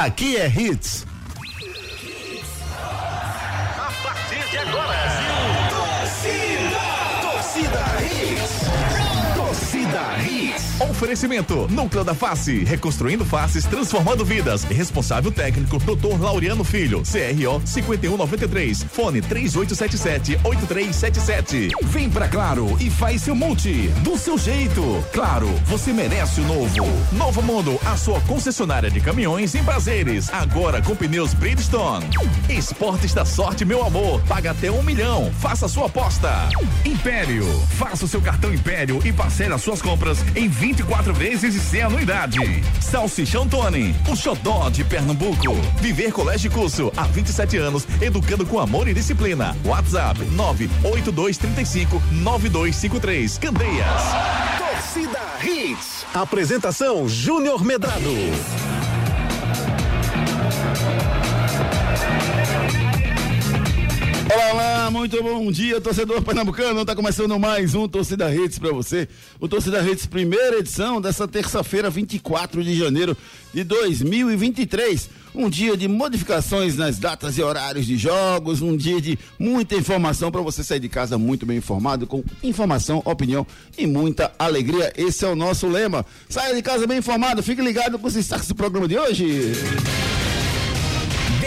Aqui é Hits. Oferecimento Núcleo da Face, reconstruindo faces, transformando vidas. Responsável técnico Dr. Laureano Filho, CRO 5193, fone 3877-8377. Vem pra Claro e faz seu multi, do seu jeito. Claro, você merece o novo. Novo Mundo, a sua concessionária de caminhões em prazeres, agora com pneus Bridgestone. Esportes da sorte, meu amor, paga até um milhão, faça sua aposta. Império, faça o seu cartão Império e parcele as suas compras em 24 vezes e sem anuidade. Salsichão Tony, o xodó de Pernambuco. Viver Colégio e Curso, há 27 anos, educando com amor e disciplina. WhatsApp 98235 9253. Candeias. Torcida Hits. Apresentação Júnior Medrado. Olá, olá, muito bom dia, torcedor pernambucano. Tá começando mais um Torcida Redes para você. O Torcida Redes, primeira edição dessa terça-feira, 24 de janeiro de 2023. Um dia de modificações nas datas e horários de jogos, um dia de muita informação para você sair de casa muito bem informado, com informação, opinião e muita alegria. Esse é o nosso lema. Saia de casa bem informado, fique ligado com os destaques do programa de hoje.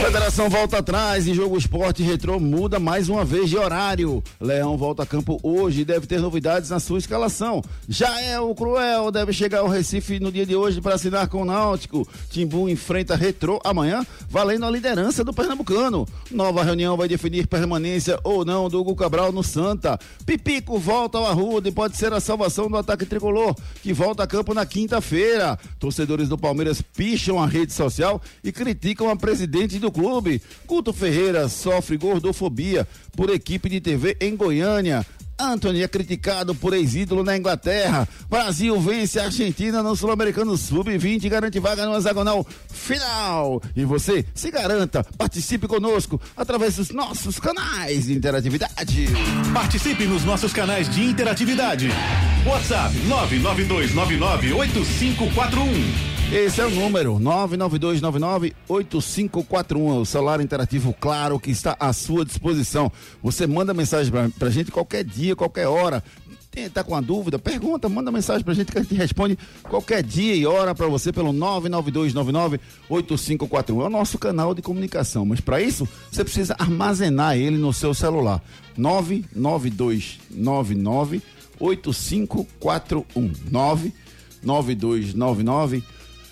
Federação volta atrás e Jogo Esporte Retrô muda mais uma vez de horário. Leão volta a campo hoje e deve ter novidades na sua escalação. Já é o Cruel, deve chegar ao Recife no dia de hoje para assinar com o Náutico. Timbu enfrenta Retrô amanhã, valendo a liderança do Pernambucano. Nova reunião vai definir permanência ou não do Hugo Cabral no Santa. Pipico volta ao Arruda e pode ser a salvação do ataque tricolor, que volta a campo na quinta-feira. Torcedores do Palmeiras picham a rede social e criticam a presidente do clube. Guto Ferreira sofre gordofobia por equipe de TV em Goiânia. Anthony é criticado por ex-ídolo na Inglaterra. Brasil vence a Argentina no Sul-Americano Sub-20 e garante vaga no hexagonal final. E você se garanta, participe conosco através dos nossos canais de interatividade. Participe nos nossos canais de interatividade. WhatsApp 992998541. Esse é o número 992998541, é o celular interativo claro que está à sua disposição. Você manda mensagem pra, pra gente qualquer dia, qualquer hora. Tem, tá com uma dúvida? Pergunta, manda mensagem pra gente que a gente responde qualquer dia e hora pra você pelo 992998541. É o nosso canal de comunicação, mas para isso você precisa armazenar ele no seu celular. 99299 8541 99299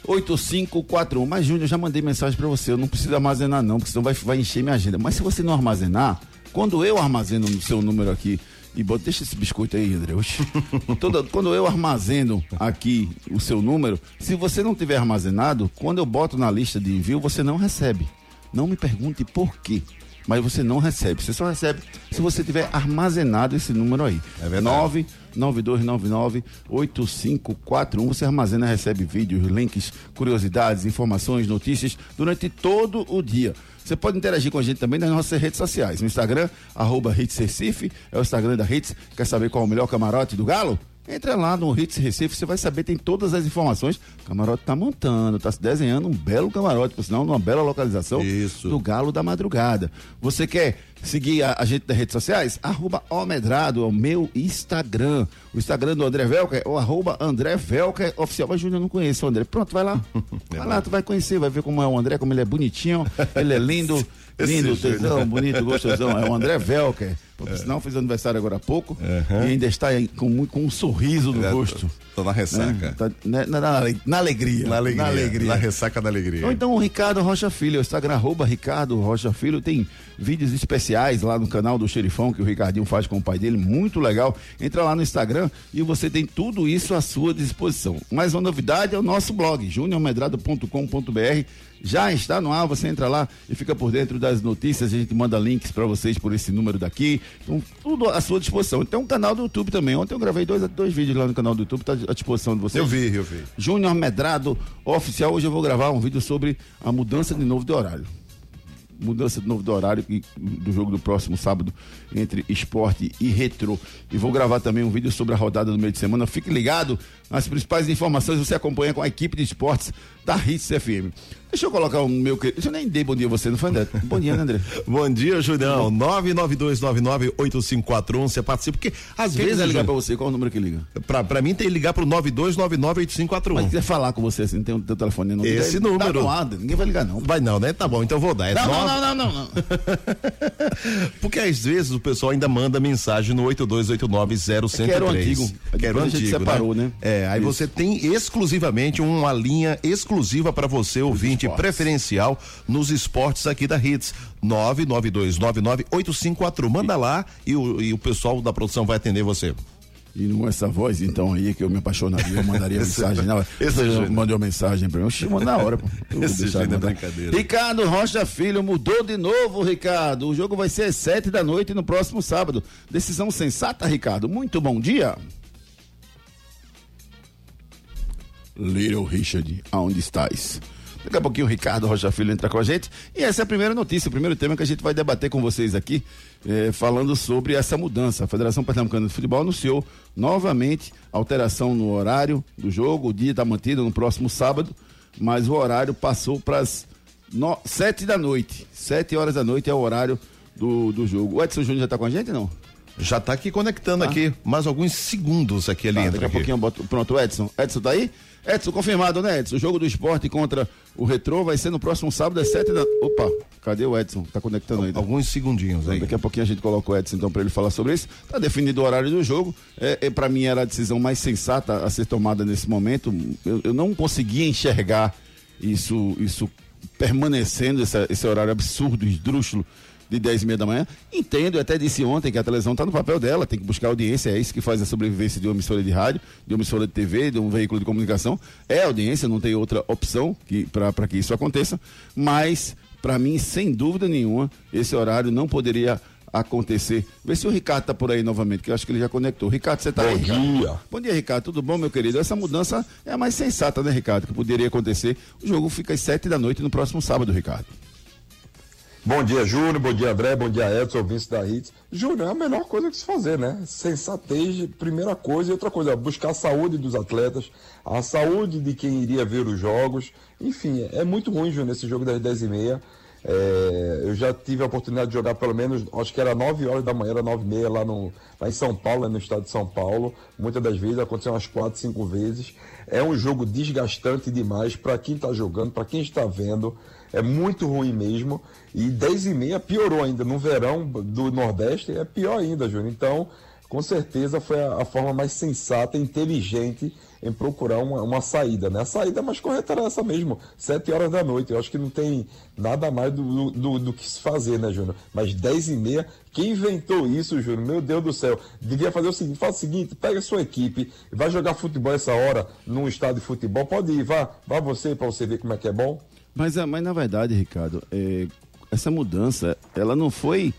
8541. Mas, Júnior, eu já mandei mensagem para você. Eu não preciso armazenar, não, porque senão vai, vai encher minha agenda. Mas se você não armazenar, quando eu armazeno no seu número aqui, e bota, deixa esse biscoito aí, André. Toda, quando eu armazeno aqui o seu número, se você não tiver armazenado, quando eu boto na lista de envio, você não recebe. Não me pergunte por quê. Mas você não recebe. Você só recebe se você tiver armazenado esse número aí. É verdade. 992998541. Você armazena, recebe vídeos, links, curiosidades, informações, notícias durante todo o dia. Você pode interagir com a gente também nas nossas redes sociais. No Instagram, arroba Hits Recife, é o Instagram da Hits. Quer saber qual é o melhor camarote do Galo? Entra lá no Hits Recife, você vai saber, tem todas as informações. O camarote tá montando, tá se desenhando um belo camarote, por sinal, numa bela localização Isso. do Galo da Madrugada. Você quer seguir a, a gente nas redes sociais? Arroba Omedrado, é o meu Instagram. O Instagram do André Velker é o arroba André Velker oficial. Mas Júnior, eu não conheço o André. Pronto, vai lá. Vai lá, tu vai conhecer, vai ver como é o André, como ele é bonitinho, ele é lindo. Lindo, tesão, bonito, gostosão. É o André Velker. Porque senão fez aniversário agora há pouco Aham. e ainda está com, com um sorriso no É, rosto. Tô na ressaca. Né? Tá- né, na, na- na alegria. Na alegria. Na alegria. Na ressaca da alegria. Ou então o Ricardo Rocha Filho, o Instagram arroba Ricardo Rocha Filho, tem vídeos especiais lá no canal do Xerifão que o Ricardinho faz com o pai dele, muito legal. Entra lá no Instagram e você tem tudo isso à sua disposição. Mais uma novidade é o nosso blog, juniormedrado.com.br. Já está no ar, você entra lá e fica por dentro das notícias, a gente manda links para vocês por esse número daqui. Então, tudo à sua disposição. Tem um canal do YouTube também. Ontem eu gravei dois, dois vídeos lá no canal do YouTube, está à disposição de vocês. Eu vi, eu vi. Júnior Medrado Oficial. Hoje eu vou gravar um vídeo sobre a mudança de novo de horário. mudança de novo do horário do jogo do próximo sábado entre esporte e retrô. E vou gravar também um vídeo sobre a rodada do meio de semana. Fique ligado nas principais informações, você acompanha com a equipe de esportes da Hits FM. Deixa eu colocar o meu querido. Deixa eu nem dei bom dia a você, não foi, André? Bom dia, né, André? bom dia, Julião. 992998541. Você participa, porque às Quem vezes. ligar pra você, qual é o número que liga? Pra, pra mim tem que ligar pro 92998541. Mas quiser falar com você, assim, não tem o teu telefone, não. Esse número. Tá doado, ninguém vai ligar, não. Vai não, né? Tá bom, então vou dar. É não, nove... não, não, não, não, não. porque às vezes o pessoal ainda manda mensagem no 82890103. É que era o antigo. Que era o antigo, separou, né? né? É, aí Isso. você tem exclusivamente uma linha exclusiva para você, ouvinte preferencial nos esportes aqui da Hits. 992998541. Manda lá e o, e o pessoal da produção vai atender você. E com essa voz, então, aí que eu me apaixonaria, eu mandaria mensagem. Não, esse mandou mensagem pra mim, eu chamo na hora. Esse jeito é brincadeira. Ricardo Rocha Filho mudou de novo, Ricardo. O jogo vai ser às sete da noite no próximo sábado. Decisão sensata, Ricardo. Muito bom dia. Little Richard, aonde estás? Daqui a pouquinho o Ricardo Rocha Filho entra com a gente. E essa é a primeira notícia, o primeiro tema que a gente vai debater com vocês aqui, eh, falando sobre essa mudança. A Federação Pernambucana de Futebol anunciou novamente alteração no horário do jogo. O dia está mantido no próximo sábado, mas o horário passou para as no... sete da noite. Sete horas da noite é o horário do, do jogo. O Edson Júnior já está com a gente, não? Já está aqui conectando ah. aqui, mais alguns segundos aqui ele tá, entra. Daqui a aqui. pouquinho eu boto. Pronto, Edson. Edson tá aí? Edson, confirmado, né, Edson? O jogo do esporte contra o Retrô vai ser no próximo sábado às sete da. Opa, cadê o Edson? Tá conectando aí. Alguns segundinhos aí. Daqui a pouquinho a gente coloca o Edson então para ele falar sobre isso. Tá definido o horário do jogo. É, é para mim era a decisão mais sensata a ser tomada nesse momento. Eu, eu não conseguia enxergar isso, isso permanecendo, essa, esse horário absurdo, esdrúxulo de 10 e meia da manhã. Entendo, eu até disse ontem que a televisão está no papel dela, tem que buscar audiência, é isso que faz a sobrevivência de uma emissora de rádio, de uma emissora de TV, de um veículo de comunicação. É audiência, não tem outra opção que, para que isso aconteça. Mas, para mim, sem dúvida nenhuma, esse horário não poderia acontecer. Vê se o Ricardo está por aí novamente, que eu acho que ele já conectou. Ricardo, você está aí? Bom dia. Bom dia, Ricardo. Tudo bom, meu querido? Essa mudança é a mais sensata, né, Ricardo? Que poderia acontecer. O jogo fica às sete da noite no próximo sábado, Ricardo. Bom dia, Júnior. Bom dia, André. Bom dia, Edson, ouvintes da Hits. Júnior, é a melhor coisa que se fazer, né? Sensatez, primeira coisa. E outra coisa, buscar a saúde dos atletas, a saúde de quem iria ver os jogos. Enfim, é muito ruim, Júnior, esse jogo das 10h30. É, eu já tive a oportunidade de jogar pelo menos, acho que era 9 horas da manhã, era 9 e meia lá, no, lá em São Paulo, no estado de São Paulo. Muitas das vezes, aconteceu umas 4, 5 vezes. É um jogo desgastante demais para quem está jogando, para quem está vendo. É muito ruim mesmo. E 10 e meia piorou ainda. No verão do Nordeste é pior ainda, Júnior. Então, com certeza foi a, a forma mais sensata, inteligente em procurar uma, uma, saída, né? A saída mais correta era essa mesmo, 7 horas da noite. Eu acho que não tem nada mais do, do, do que se fazer, né, Júnior? Mas 10 e meia, quem inventou isso, Júnior? Meu Deus do céu. Devia fazer o seguinte, faz o seguinte, pega a sua equipe, vai jogar futebol essa hora num estádio de futebol, pode ir, vá, vá você para você ver como é que é bom. Mas, mas na verdade, Ricardo, é, essa mudança, ela não foi,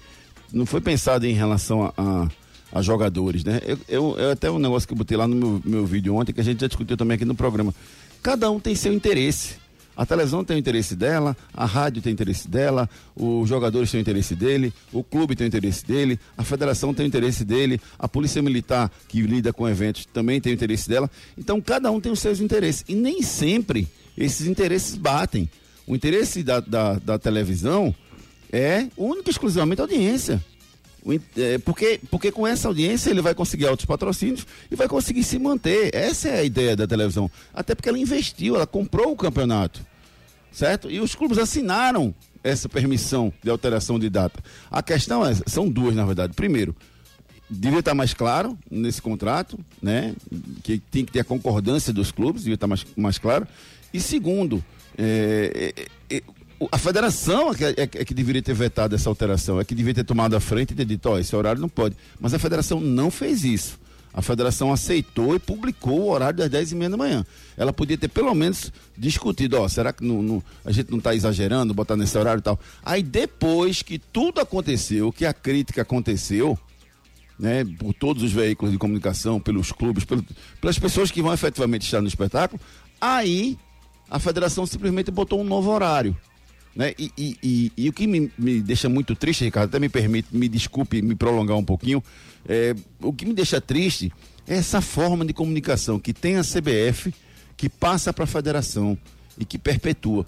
não foi pensada em relação a, a, a jogadores, né? Eu, eu, eu, até um negócio que eu botei lá no meu, meu vídeo ontem, que a gente já discutiu também aqui no programa. Cada um tem seu interesse. A televisão tem o interesse dela, a rádio tem o interesse dela, os jogadores têm o interesse dele, o clube tem o interesse dele, a federação tem o interesse dele, a polícia militar que lida com eventos também tem o interesse dela. Então cada um tem os seus interesses. E nem sempre esses interesses batem. O interesse da, da, da televisão é única e exclusivamente audiência. É, porque, porque com essa audiência ele vai conseguir outros patrocínios e vai conseguir se manter. Essa é a ideia da televisão. Até porque ela investiu, ela comprou o campeonato. Certo? E os clubes assinaram essa permissão de alteração de data. A questão é, são duas, na verdade. Primeiro, devia estar mais claro nesse contrato, né? Que tem que ter a concordância dos clubes, devia estar mais, mais claro. E segundo, é, é, é, a federação é que, é, é que, deveria ter vetado essa alteração, é que deveria ter tomado a frente e ter dito, ó, esse horário não pode. Mas a federação não fez isso. A federação aceitou e publicou o horário das 10 e meia da manhã. Ela podia ter pelo menos discutido, ó, será que não, não, a gente não está exagerando, botar nesse horário e tal. Aí depois que tudo aconteceu, que a crítica aconteceu, né, por todos os veículos de comunicação, pelos clubes, pelo, pelas pessoas que vão efetivamente estar no espetáculo, aí a federação simplesmente botou um novo horário. Né? E, e, e, e o que me, me, deixa muito triste, Ricardo, até me permite, me desculpe me prolongar um pouquinho, é, o que me deixa triste é essa forma de comunicação que tem a CBF, que passa para a federação e que perpetua.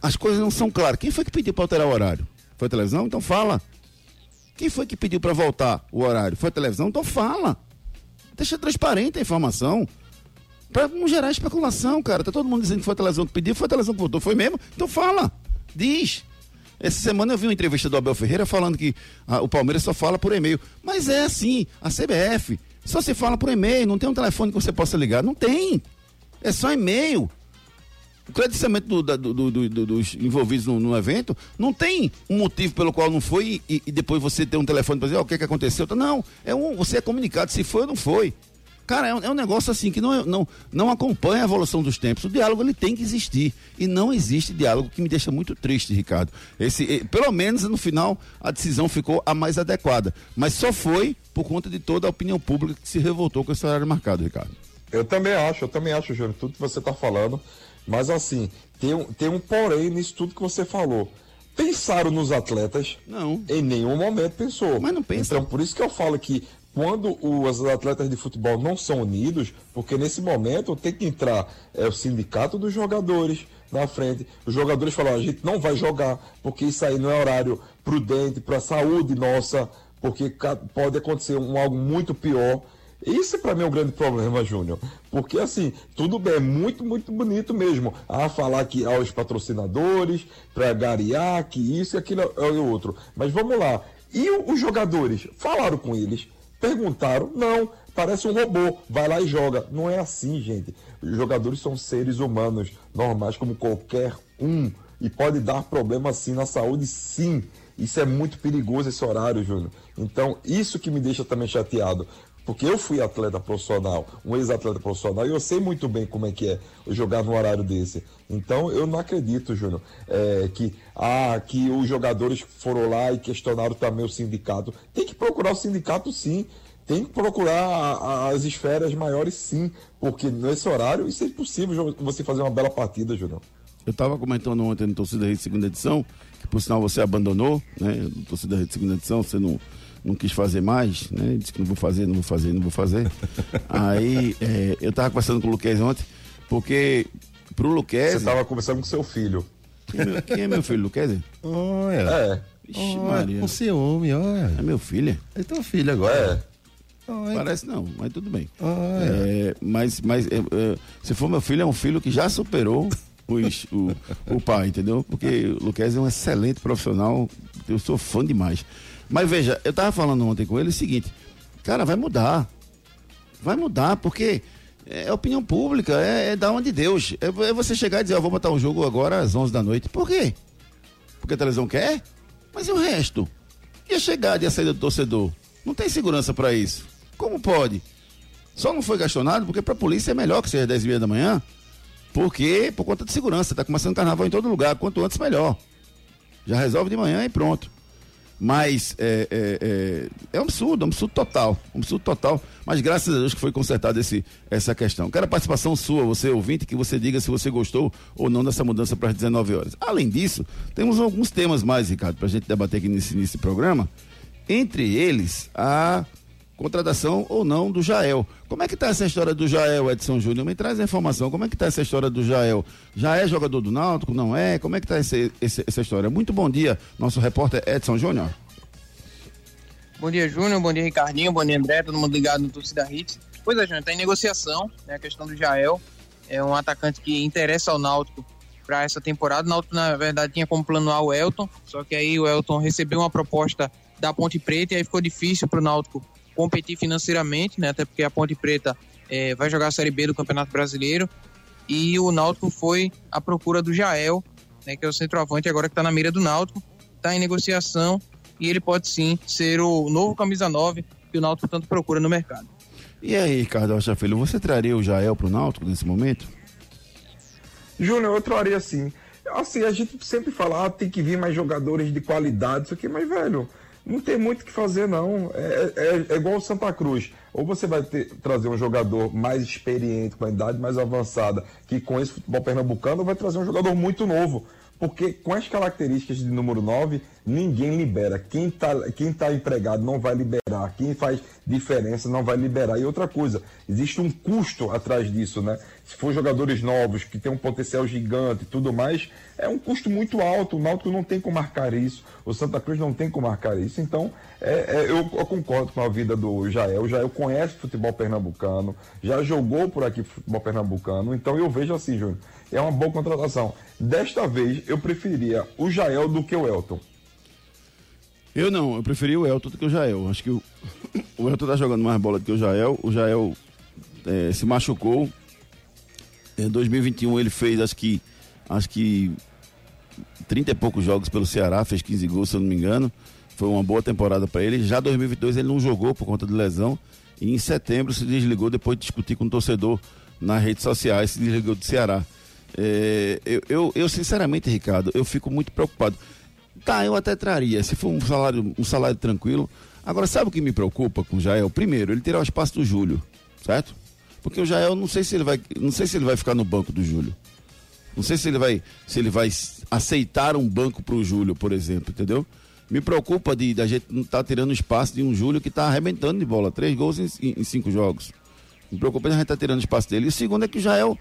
As coisas não são claras. Quem foi que pediu para alterar o horário? Foi a televisão? Então fala. Quem foi que pediu para voltar o horário? Foi a televisão? Então fala. Deixa transparente a informação. Para não gerar especulação, cara. Tá todo mundo dizendo que foi a televisão que pediu, foi a televisão que votou. Foi mesmo? Então fala. Diz. Essa semana eu vi uma entrevista do Abel Ferreira falando que ah, o Palmeiras só fala por e-mail. Mas é assim, a CBF só se fala por e-mail, não tem um telefone que você possa ligar. Não tem. É só e-mail. O credenciamento do, do, do, dos envolvidos no, no, evento não tem um motivo pelo qual não foi e, e depois você ter um telefone para dizer oh, o que, que aconteceu. Não, é um, você é comunicado se foi ou não foi. Cara, é um, é um, negócio assim que não, não, não acompanha a evolução dos tempos. O diálogo ele tem que existir. E não existe diálogo, que me deixa muito triste, Ricardo. Esse, pelo menos no final a decisão ficou a mais adequada. Mas só foi por conta de toda a opinião pública que se revoltou com esse horário marcado, Ricardo. Eu também acho, eu também acho, Júnior, tudo que você está falando. Mas assim, tem um, tem um porém nisso tudo que você falou. Pensaram nos atletas? Não. Em nenhum momento pensou. Mas não pensa. Então, por isso que eu falo que quando os atletas de futebol não são unidos, porque nesse momento tem que entrar é, o sindicato dos jogadores na frente. Os jogadores falam: a gente não vai jogar, porque isso aí não é horário prudente para a saúde nossa, porque pode acontecer um, algo muito pior. Isso para mim é um grande problema, Júnior. Porque assim, tudo bem, é muito, muito bonito mesmo. A falar que aos patrocinadores, para garear, que isso e aquilo é o outro. Mas vamos lá. E os jogadores? Falaram com eles? Perguntaram, não, parece um robô, vai lá e joga. Não é assim, gente. Os jogadores são seres humanos, normais como qualquer um. E pode dar problema sim na saúde, sim. Isso é muito perigoso esse horário, Júnior. Então, isso que me deixa também chateado. Porque eu fui atleta profissional, um ex-atleta profissional, e eu sei muito bem como é que é jogar num horário desse. Então eu não acredito, Júnior, é, que, ah, que os jogadores foram lá e questionaram também o sindicato. Tem que procurar o sindicato sim. Tem que procurar as esferas maiores sim. Porque nesse horário isso é impossível você fazer uma bela partida, Júnior. Eu estava comentando ontem no Torcida Rede Segunda Edição, que por sinal você abandonou, né? No Torcida Rede Segunda Edição, você não não quis fazer mais, né? Disse que não vou fazer, não vou fazer, não vou fazer. Aí é, eu tava conversando com o Luquez ontem, porque pro Luquez. Você tava conversando com seu filho. Quem é meu, quem é meu filho, Luquez? Olha. É. Ixi, Maria. Com ciúme, olha. É meu filho. É teu filho agora. É. Parece não, mas tudo bem. É, mas mas é, é, se for meu filho, é um filho que já superou os, o, o pai, entendeu? Porque o Luquez é um excelente profissional, eu sou fã demais. Mas veja, eu tava falando ontem com ele o seguinte, cara, vai mudar. Vai mudar, porque é opinião pública, é, é da onde Deus. É, é, você chegar e dizer, ó, vou botar um jogo agora às 11 da noite. Por quê? Porque a televisão quer? Mas e o resto? E a chegada e a saída do torcedor? Não tem segurança para isso. Como pode? Só não foi gastonado porque para a polícia é melhor que seja 10 e meia da manhã. Porque, por conta de segurança, tá começando carnaval em todo lugar. Quanto antes, melhor. Já resolve de manhã e pronto. Mas é, é, é, é, um absurdo, um absurdo total. Um absurdo total. Mas graças a Deus que foi consertada essa questão. Quero a participação sua, você ouvinte, que você diga se você gostou ou não dessa mudança para as 19 horas. Além disso, temos alguns temas mais, Ricardo, para a gente debater aqui nesse, nesse programa. Entre eles, a contratação ou não do Jael. Como é que está essa história do Jael, Edson Júnior? Me traz a informação. Como é que está essa história do Jael? Já é jogador do Náutico? Não é? Como é que está essa história? Muito bom dia, nosso repórter Edson Júnior. Bom dia, Júnior. Bom dia, Ricardinho. Bom dia, André. Todo mundo ligado no Torcida Hits. Pois é, Júnior, está em negociação, né, a questão do Jael. É um atacante que interessa ao Náutico para essa temporada. O Náutico, na verdade, tinha como plano A o Elton, só que aí o Elton recebeu uma proposta da Ponte Preta e aí ficou difícil para o Náutico competir financeiramente, né? Até porque a Ponte Preta é, vai jogar a Série B do Campeonato Brasileiro. E o Náutico foi à procura do Jael, né, que é o centroavante agora que está na mira do Náutico, está em negociação e ele pode sim ser o novo camisa 9 que o Náutico tanto procura no mercado. E aí, Ricardo Rocha Filho, você traria o Jael para o Náutico nesse momento? Júnior, eu traria sim. Assim, a gente sempre fala, ah, tem que vir mais jogadores de qualidade, isso aqui, mas, velho, não tem muito o que fazer, não. É, é, é igual o Santa Cruz. Ou você vai ter, trazer um jogador mais experiente, com a idade mais avançada, que com esse futebol pernambucano, ou vai trazer um jogador muito novo. Porque com as características de número 9, ninguém libera. Quem está quem tá empregado não vai liberar. Quem faz diferença não vai liberar. E outra coisa, existe um custo atrás disso, né? Se for jogadores novos, que tem um potencial gigante e tudo mais, é um custo muito alto. O Náutico não tem como marcar isso. O Santa Cruz não tem como marcar isso. Então, é, é, eu, eu, concordo com a vida do Jael. Jael conhece futebol pernambucano, já jogou por aqui futebol pernambucano. Então, eu vejo assim, Júnior é uma boa contratação. Desta vez, eu preferia o Jael do que o Elton. Eu não, eu preferi o Elton do que o Jael. Acho que o, o Elton tá jogando mais bola do que o Jael. O Jael é, se machucou. Em 2021 ele fez, acho que, acho que 30 e poucos jogos pelo Ceará, fez 15 gols, se eu não me engano. Foi uma boa temporada para ele. Já 2022 ele não jogou por conta de lesão. E em setembro se desligou depois de discutir com o torcedor nas redes sociais, se desligou do Ceará. É, eu, eu, eu, sinceramente, Ricardo, eu fico muito preocupado. Tá, eu até traria, se for um salário, um salário tranquilo. Agora, sabe o que me preocupa com o Jael? Primeiro, ele terá o espaço do Júlio, certo? Porque o Jael não sei se ele vai, não sei se ele vai ficar no banco do Júlio. Não sei se ele vai, se ele vai aceitar um banco para o Júlio, por exemplo, entendeu? Me preocupa de da gente não estar tá tirando espaço de um Júlio que está arrebentando de bola, três gols em, em, cinco jogos. Me preocupa de a gente estar tá tirando espaço dele. E o segundo é que o Jael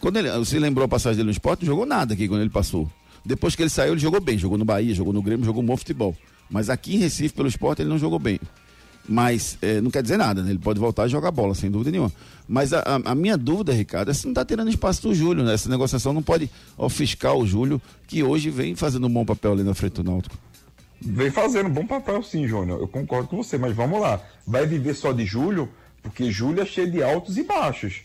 quando ele, você lembrou a passagem dele no esporte, não jogou nada aqui quando ele passou. Depois que ele saiu, ele jogou bem. Jogou no Bahia, jogou no Grêmio, jogou bom futebol. Mas aqui em Recife, pelo esporte, ele não jogou bem. Mas é, não quer dizer nada, né? Ele pode voltar e jogar bola, sem dúvida nenhuma. Mas a, a, minha dúvida, Ricardo, é se não está tirando espaço do Júlio, né? Essa negociação não pode ofuscar o Júlio, que hoje vem fazendo um bom papel ali na frente do Náutico. Vem fazendo um bom papel, sim, Júnior. Eu concordo com você, mas vamos lá. Vai viver só de Júlio, porque Júlio é cheio de altos e baixos.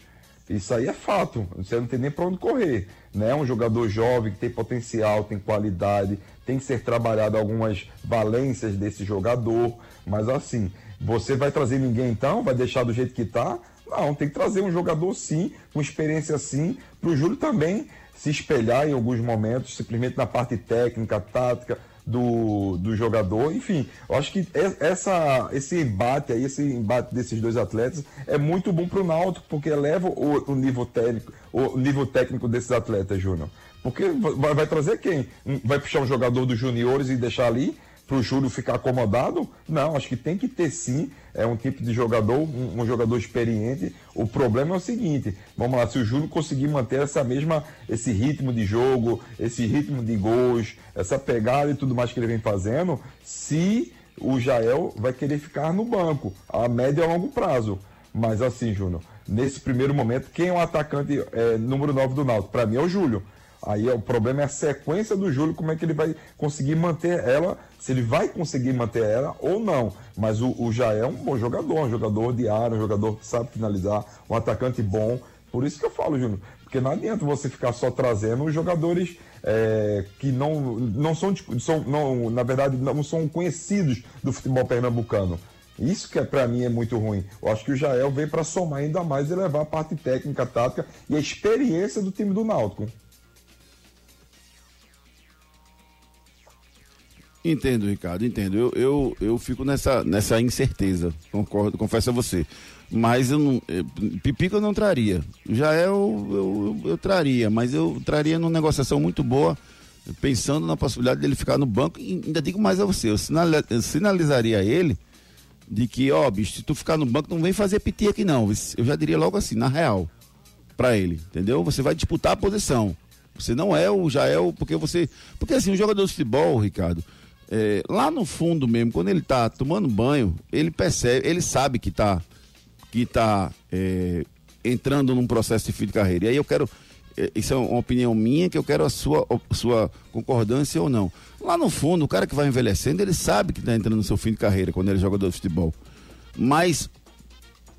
Isso aí é fato. Você não tem nem para onde correr. Né? Um jogador jovem que tem potencial, tem qualidade, tem que ser trabalhado algumas valências desse jogador. Mas assim, você vai trazer ninguém então? Vai deixar do jeito que está? Não, tem que trazer um jogador sim, com experiência sim, para o Júlio também se espelhar em alguns momentos, simplesmente na parte técnica, tática, do, do jogador. Enfim, eu acho que essa, esse embate aí, esse embate desses dois atletas é muito bom para o Náutico, porque eleva o, o, nível técnico, o nível técnico desses atletas, Júnior. Porque vai, vai trazer quem? Vai puxar um jogador dos juniores e deixar ali? Para o Júlio ficar acomodado? Não, acho que tem que ter sim é um tipo de jogador, um, um, jogador experiente. O problema é o seguinte: vamos lá, se o Júlio conseguir manter essa mesma, esse ritmo de jogo, esse ritmo de gols, essa pegada e tudo mais que ele vem fazendo, se o Jael vai querer ficar no banco a médio e a longo prazo. Mas assim, Júnior, nesse primeiro momento, quem é o atacante é, número 9 do Náutico? Para mim é o Júlio. Aí o problema é a sequência do Júlio, como é que ele vai conseguir manter ela, se ele vai conseguir manter ela ou não. Mas o, o é um bom jogador, um jogador de área, um jogador que sabe finalizar, um atacante bom. Por isso que eu falo, Júnior, porque não adianta você ficar só trazendo os jogadores é, que não, não são, são não, na verdade, não são conhecidos do futebol pernambucano. Isso que é, para mim é muito ruim. Eu acho que o Jael veio para somar ainda mais e levar a parte técnica, tática e a experiência do time do Náutico. Entendo, Ricardo, entendo. Eu, eu, eu fico nessa, nessa incerteza, concordo, confesso a você. Mas eu não. Eu, Pipico eu não traria. Já é eu, eu, eu traria, mas eu traria numa negociação muito boa, pensando na possibilidade dele ficar no banco. E ainda digo mais a você, eu, eu sinalizaria a ele de que, ó, bicho, se tu ficar no banco, não vem fazer piti aqui não. Eu já diria logo assim, na real, para ele, entendeu? Você vai disputar a posição. Você não é o, já é o, porque você. Porque assim, o jogador de futebol, Ricardo é, lá no fundo mesmo, quando ele está tomando banho, ele percebe, ele sabe que está que tá, é, entrando num processo de fim de carreira. E aí eu quero, é, isso é uma opinião minha, que eu quero a sua, a sua concordância ou não. Lá no fundo, o cara que vai envelhecendo, ele sabe que está entrando no seu fim de carreira quando ele é jogador de futebol. Mas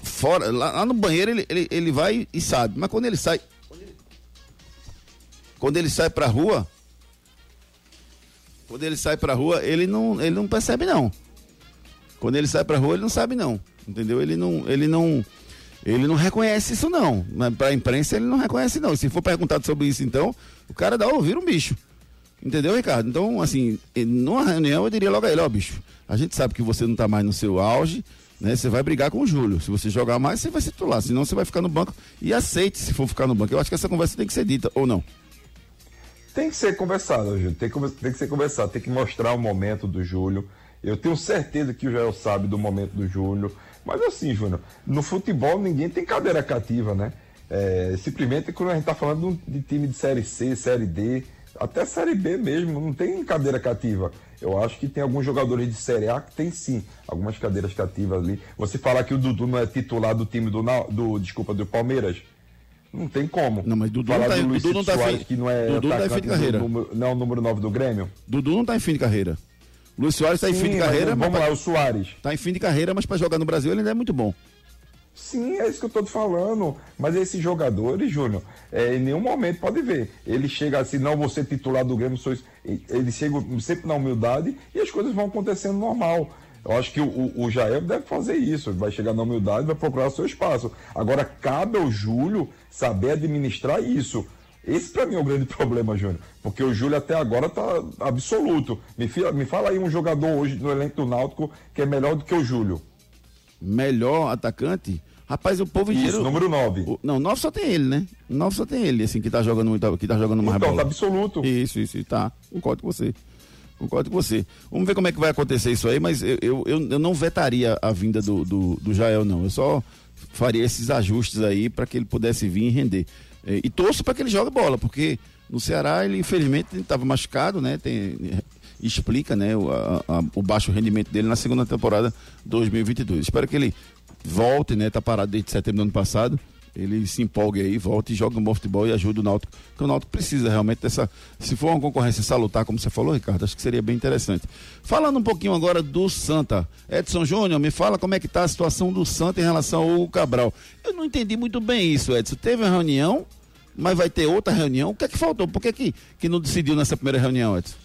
fora, lá, lá no banheiro ele, ele, ele vai e sabe. Mas quando ele sai. Quando ele sai pra rua, quando ele sai pra rua, ele não, ele não percebe não. Quando ele sai pra rua, ele não sabe não. Entendeu? Ele não, ele não, ele não reconhece isso não. Pra imprensa ele não reconhece não. Se for perguntado sobre isso então, o cara dá ouvir um bicho. Entendeu, Ricardo? Então, assim, numa reunião eu diria logo a ele, ó, bicho, a gente sabe que você não tá mais no seu auge, né? Você vai brigar com o Júlio. Se você jogar mais, você vai se titular. Senão você vai ficar no banco e aceite se for ficar no banco. Eu acho que essa conversa tem que ser dita, ou não? Tem que ser conversado, Júlio. Tem que, tem que ser conversado, tem que mostrar o momento do Júlio. Eu tenho certeza que o Jael sabe do momento do Júlio. Mas assim, Júnior, no futebol ninguém tem cadeira cativa, né? É, simplesmente quando a gente está falando de time de Série C, Série D, até Série B mesmo, não tem cadeira cativa. Eu acho que tem alguns jogadores de Série A que tem sim algumas cadeiras cativas ali. Você falar que o Dudu não é titular do time do, do desculpa, do Palmeiras, não tem como. Não, mas Dudu falar não tá, do Luiz Dudu não tá Soares, fim, que não é Dudu não tá em fim de carreira. Número, não é o número 9 do Grêmio. Dudu não está em fim de carreira. Luiz Soares está em fim de carreira. Mas, vamos lá, o Soares. Está em fim de carreira, mas para jogar no Brasil ele ainda é muito bom. Sim, é isso que eu estou te falando. Mas esses jogadores, Júnior, é, em nenhum momento pode ver. Ele chega assim, não vou ser titular do Grêmio, sou ele chega sempre na humildade e as coisas vão acontecendo normal. Eu acho que o, o Jair deve fazer isso, vai chegar na humildade, vai procurar seu espaço. Agora, cabe ao Júlio saber administrar isso. Esse para mim é o grande problema, Júnior. Porque o Júlio até agora tá absoluto. Me, me fala aí um jogador hoje no elenco do Náutico que é melhor do que o Júlio. Melhor atacante? Rapaz, o povo inteiro. Isso, número 9. Não, 9 só tem ele, né? 9 só tem ele, assim, que tá jogando muito, que tá jogando mais então, bola. Tá absoluto. Isso, isso, tá. Concordo com você. Concordo com você. Vamos ver como é que vai acontecer isso aí, mas eu, eu, eu não vetaria a vinda do, do, do Jael, não. Eu só faria esses ajustes aí para que ele pudesse vir e render. E, e torço para que ele jogue bola, porque no Ceará ele infelizmente estava machucado, né? Tem, explica né, o, a, a, o baixo rendimento dele na segunda temporada 2022. Espero que ele volte, né? Tá parado desde setembro do ano passado. Ele se empolgue aí, volte e joga um bom futebol e ajude o Náutico. Porque o Náutico precisa realmente dessa. Se for uma concorrência salutar, como você falou, Ricardo, acho que seria bem interessante. Falando um pouquinho agora do Santa. Edson Júnior, me fala como é que tá a situação do Santa em relação ao Cabral. Eu não entendi muito bem isso, Edson. Teve uma reunião, mas vai ter outra reunião. O que é que faltou? Por que, que, que não decidiu nessa primeira reunião, Edson?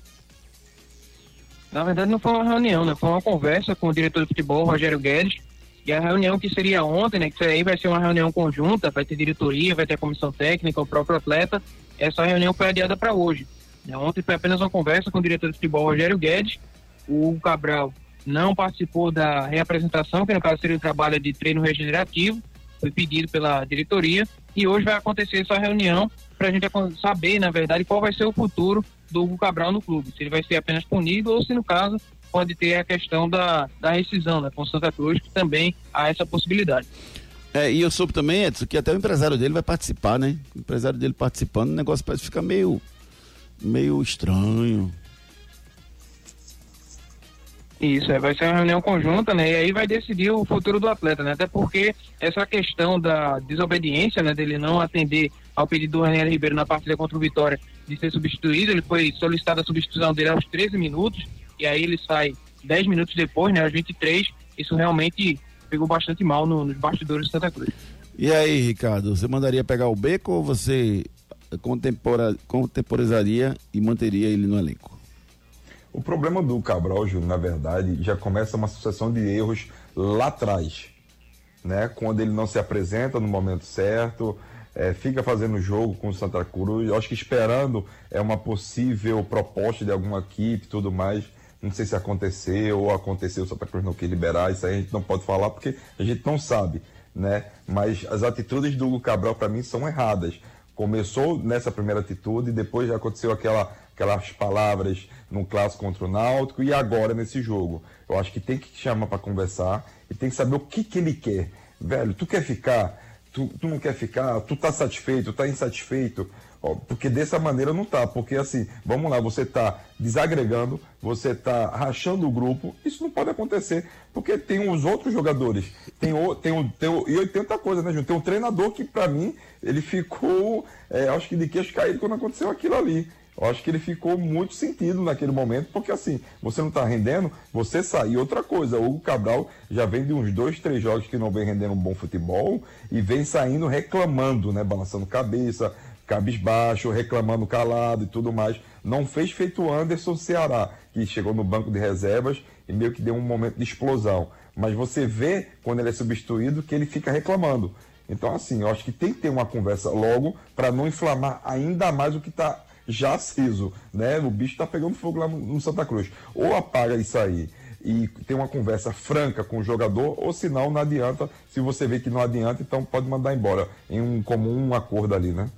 Na verdade, não foi uma reunião, né? Foi uma conversa com o diretor de futebol, Rogério Guedes e a reunião que seria ontem, né, que aí vai ser uma reunião conjunta, vai ter diretoria, vai ter comissão técnica, o próprio atleta, essa reunião foi adiada para hoje. Né, ontem foi apenas uma conversa com o diretor de futebol Rogério Guedes, o Cabral não participou da reapresentação, que no caso seria o trabalho de treino regenerativo, foi pedido pela diretoria, e hoje vai acontecer essa reunião para a gente saber, na verdade, qual vai ser o futuro do Hugo Cabral no clube, se ele vai ser apenas punido ou se, no caso, pode ter a questão da, da rescisão, né, com Santa Cruz, que também há essa possibilidade. É, e eu soube também, Edson, que até o empresário dele vai participar, né? O empresário dele participando, o negócio parece ficar meio, meio estranho. Isso, é, vai ser uma reunião conjunta, né? E aí vai decidir o futuro do atleta, né? Até porque essa questão da desobediência, né? Dele não atender ao pedido do Raniel Ribeiro na partida contra o Vitória de ser substituído, ele foi solicitado a substituição dele aos 13 minutos, e aí ele sai 10 minutos depois, né, aos 23, isso realmente pegou bastante mal no, nos bastidores de Santa Cruz. E aí, Ricardo, você mandaria pegar o Beco ou você contempora, contemporizaria e manteria ele no elenco? O problema do Cabral, Júlio, na verdade, já começa uma sucessão de erros lá atrás. Né? Quando ele não se apresenta no momento certo, é, fica fazendo jogo com o Santa Cruz, acho que esperando é uma possível proposta de alguma equipe e tudo mais. Não sei se aconteceu ou aconteceu, o Santa Cruz não quis liberar, isso aí a gente não pode falar porque a gente não sabe, né? Mas as atitudes do Hugo Cabral para mim são erradas. Começou nessa primeira atitude, depois já aconteceu aquela, aquelas palavras no clássico contra o Náutico e agora nesse jogo. Eu acho que tem que chamar para conversar e tem que saber o que, que ele quer. Velho, tu quer ficar? Tu, tu não quer ficar? Tu tá satisfeito? Tá insatisfeito? Porque dessa maneira não tá, porque assim, vamos lá, você tá desagregando, você tá rachando o grupo, isso não pode acontecer, porque tem os outros jogadores, tem o, tem o, tem o, e 80 coisas, né, Júnior? Tem um treinador que, para mim, ele ficou, é, acho que de queixo caído quando aconteceu aquilo ali. Eu acho que ele ficou muito sentido naquele momento, porque assim, você não está rendendo, você sai. E outra coisa, o Hugo Cabral já vem de uns dois, três jogos que não vem rendendo um bom futebol e vem saindo reclamando, né? Balançando cabeça, cabisbaixo, reclamando calado e tudo mais. Não fez feito o Anderson Ceará, que chegou no banco de reservas e meio que deu um momento de explosão. Mas você vê, quando ele é substituído, que ele fica reclamando. Então, assim, eu acho que tem que ter uma conversa logo para não inflamar ainda mais o que está já aceso. Né? O bicho está pegando fogo lá no Santa Cruz. Ou apaga isso aí e tem uma conversa franca com o jogador, ou se não, não adianta. Se você vê que não adianta, então pode mandar embora em um comum acordo ali, né?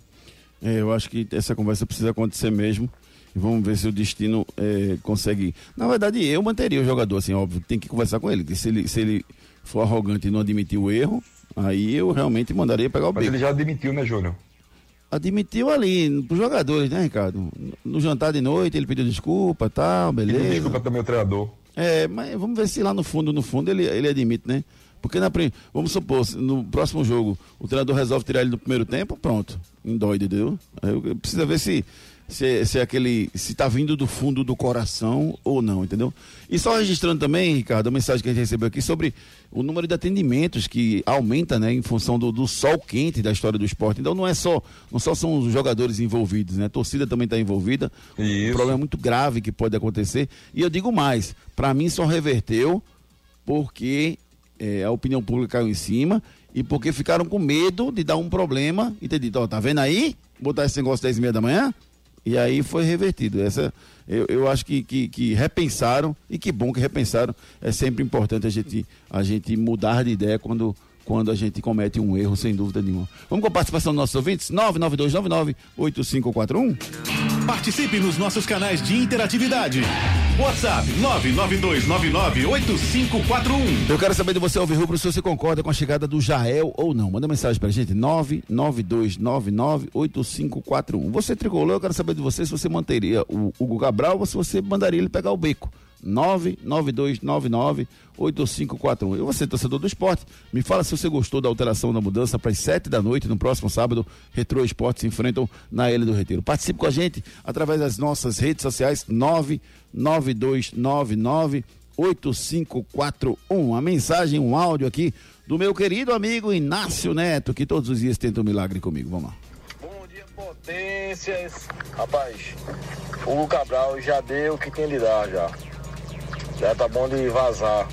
É, eu acho que essa conversa precisa acontecer mesmo. E vamos ver se o destino é, consegue. Na verdade, eu manteria o jogador, assim, óbvio, tem que conversar com ele. Se ele, se ele for arrogante e não admitir o erro, aí eu realmente mandaria pegar o Mas ele já admitiu, né, Júnior? Admitiu ali, pros jogadores, né, Ricardo? No jantar de noite ele pediu desculpa tal, beleza. Pediu desculpa também ao treinador. É, mas vamos ver se lá no fundo, no fundo, ele, ele admite, né? Porque na, vamos supor, no próximo jogo, o treinador resolve tirar ele no primeiro tempo, pronto. Indóide, entendeu? Precisa ver se se, se é aquele se está vindo do fundo do coração ou não, entendeu? E só registrando também, Ricardo, a mensagem que a gente recebeu aqui sobre o número de atendimentos que aumenta, né, em função do, do sol quente da história do esporte. Então não é só, não só são os jogadores envolvidos, né? A torcida também está envolvida. Isso. Um problema muito grave que pode acontecer. E eu digo mais, para mim só reverteu porque é, a opinião pública caiu em cima e porque ficaram com medo de dar um problema, entendi? Ó, tá vendo aí? Botar esse negócio 10 e meia da manhã? E aí foi revertido. Essa, eu, eu acho que, que, que, repensaram, e que bom que repensaram. É sempre importante a gente, a gente mudar de ideia quando, quando a gente comete um erro, sem dúvida nenhuma. Vamos com a participação dos nossos ouvintes? 992998541. Participe nos nossos canais de interatividade. WhatsApp 992998541. Eu quero saber de você, Alves Rubro, se você concorda com a chegada do Jael ou não. Manda mensagem pra gente, 992998541. Você tricolor, eu quero saber de você se você manteria o Hugo Cabral ou se você mandaria ele pegar o beco. 992998541. E você, torcedor do esporte, me fala se você gostou da alteração da mudança para as 7 da noite no próximo sábado. Retrô Esporte se enfrentam na Ilha do Retiro. Participe com a gente através das nossas redes sociais 99299 8541. A mensagem, um áudio aqui do meu querido amigo Inácio Neto, que todos os dias tenta um milagre comigo. Vamos lá. Potências. Rapaz, Hugo Cabral já deu o que tem de dar já. Já tá bom de vazar.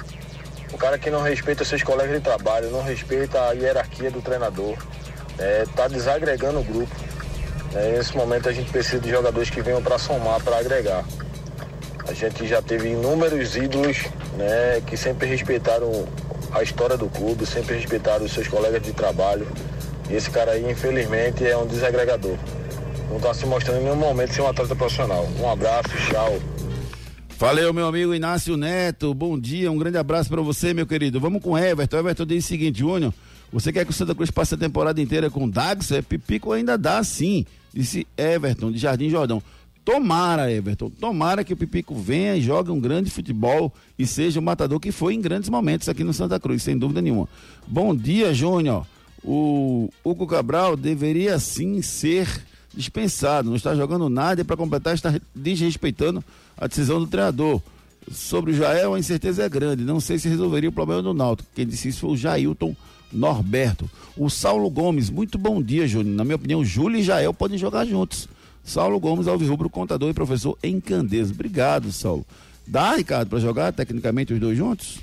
O cara que não respeita seus colegas de trabalho, não respeita a hierarquia do treinador, é, tá desagregando o grupo. É, nesse momento a gente precisa de jogadores que venham para somar, para agregar. A gente já teve inúmeros ídolos né, que sempre respeitaram a história do clube, sempre respeitaram os seus colegas de trabalho. E esse cara aí, infelizmente, é um desagregador. Não está se mostrando em nenhum momento ser um atleta profissional. Um abraço, tchau. Valeu, meu amigo Inácio Neto. Bom dia, um grande abraço para você, meu querido. Vamos com Everton. Everton diz o seguinte, Júnior. Você quer que o Santa Cruz passe a temporada inteira com Dags? É, Pipico ainda dá sim. Disse Everton, de Jardim Jordão. Tomara, Everton, tomara que o Pipico venha e jogue um grande futebol e seja o matador que foi em grandes momentos aqui no Santa Cruz, sem dúvida nenhuma. Bom dia, Júnior. O Hugo Cabral deveria sim ser dispensado, não está jogando nada e para completar está desrespeitando a decisão do treinador. Sobre o Jael, a incerteza é grande. Não sei se resolveria o problema do Náutico. Quem disse isso foi o Jailton Norberto. O Saulo Gomes, muito bom dia, Júnior. Na minha opinião, Júlio e Jael podem jogar juntos. Saulo Gomes, Alvirrubro, contador e professor em. Obrigado, Saulo. Dá, Ricardo, para jogar tecnicamente os dois juntos?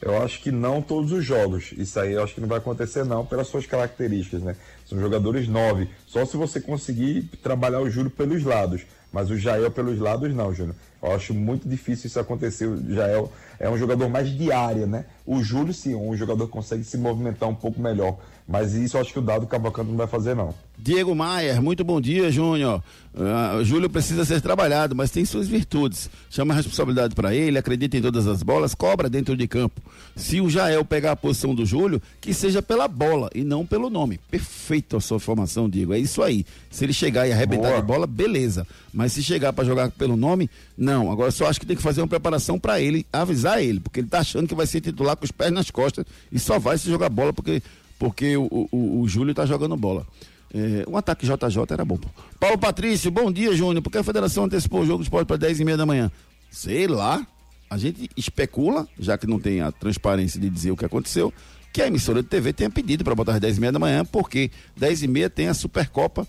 Eu acho que não todos os jogos. Isso aí eu acho que não vai acontecer não, pelas suas características, né? São jogadores nove. Só se você conseguir trabalhar o Júlio pelos lados. Mas o Jael pelos lados não, Júnior. Eu acho muito difícil isso acontecer. O Jael é um jogador mais de área, né? O Júlio, sim, um jogador consegue se movimentar um pouco melhor. Mas isso eu acho que o Dado Cavalcante não vai fazer, não. Diego Maier, muito bom dia, Júnior. Uh, Júlio precisa ser trabalhado, mas tem suas virtudes. Chama a responsabilidade para ele, acredita em todas as bolas, cobra dentro de campo. Se o Jael pegar a posição do Júlio, que seja pela bola e não pelo nome. Perfeito a sua formação, Diego. É isso aí. Se ele chegar e arrebentar Boa. de bola, beleza. Mas se chegar para jogar pelo nome, não. Agora só acho que tem que fazer uma preparação para ele, avisar ele, porque ele tá achando que vai ser titular com os pés nas costas e só vai se jogar bola porque, porque o, o, o Júlio tá jogando bola. É, um ataque JJ era bom. Paulo Patrício, bom dia, Júnior. Por que a federação antecipou o jogo de esporte para 10 e meia da manhã? Sei lá. A gente especula, já que não tem a transparência de dizer o que aconteceu, que a emissora de TV tenha pedido para botar às 10 e meia da manhã, porque 10 e meia tem a Supercopa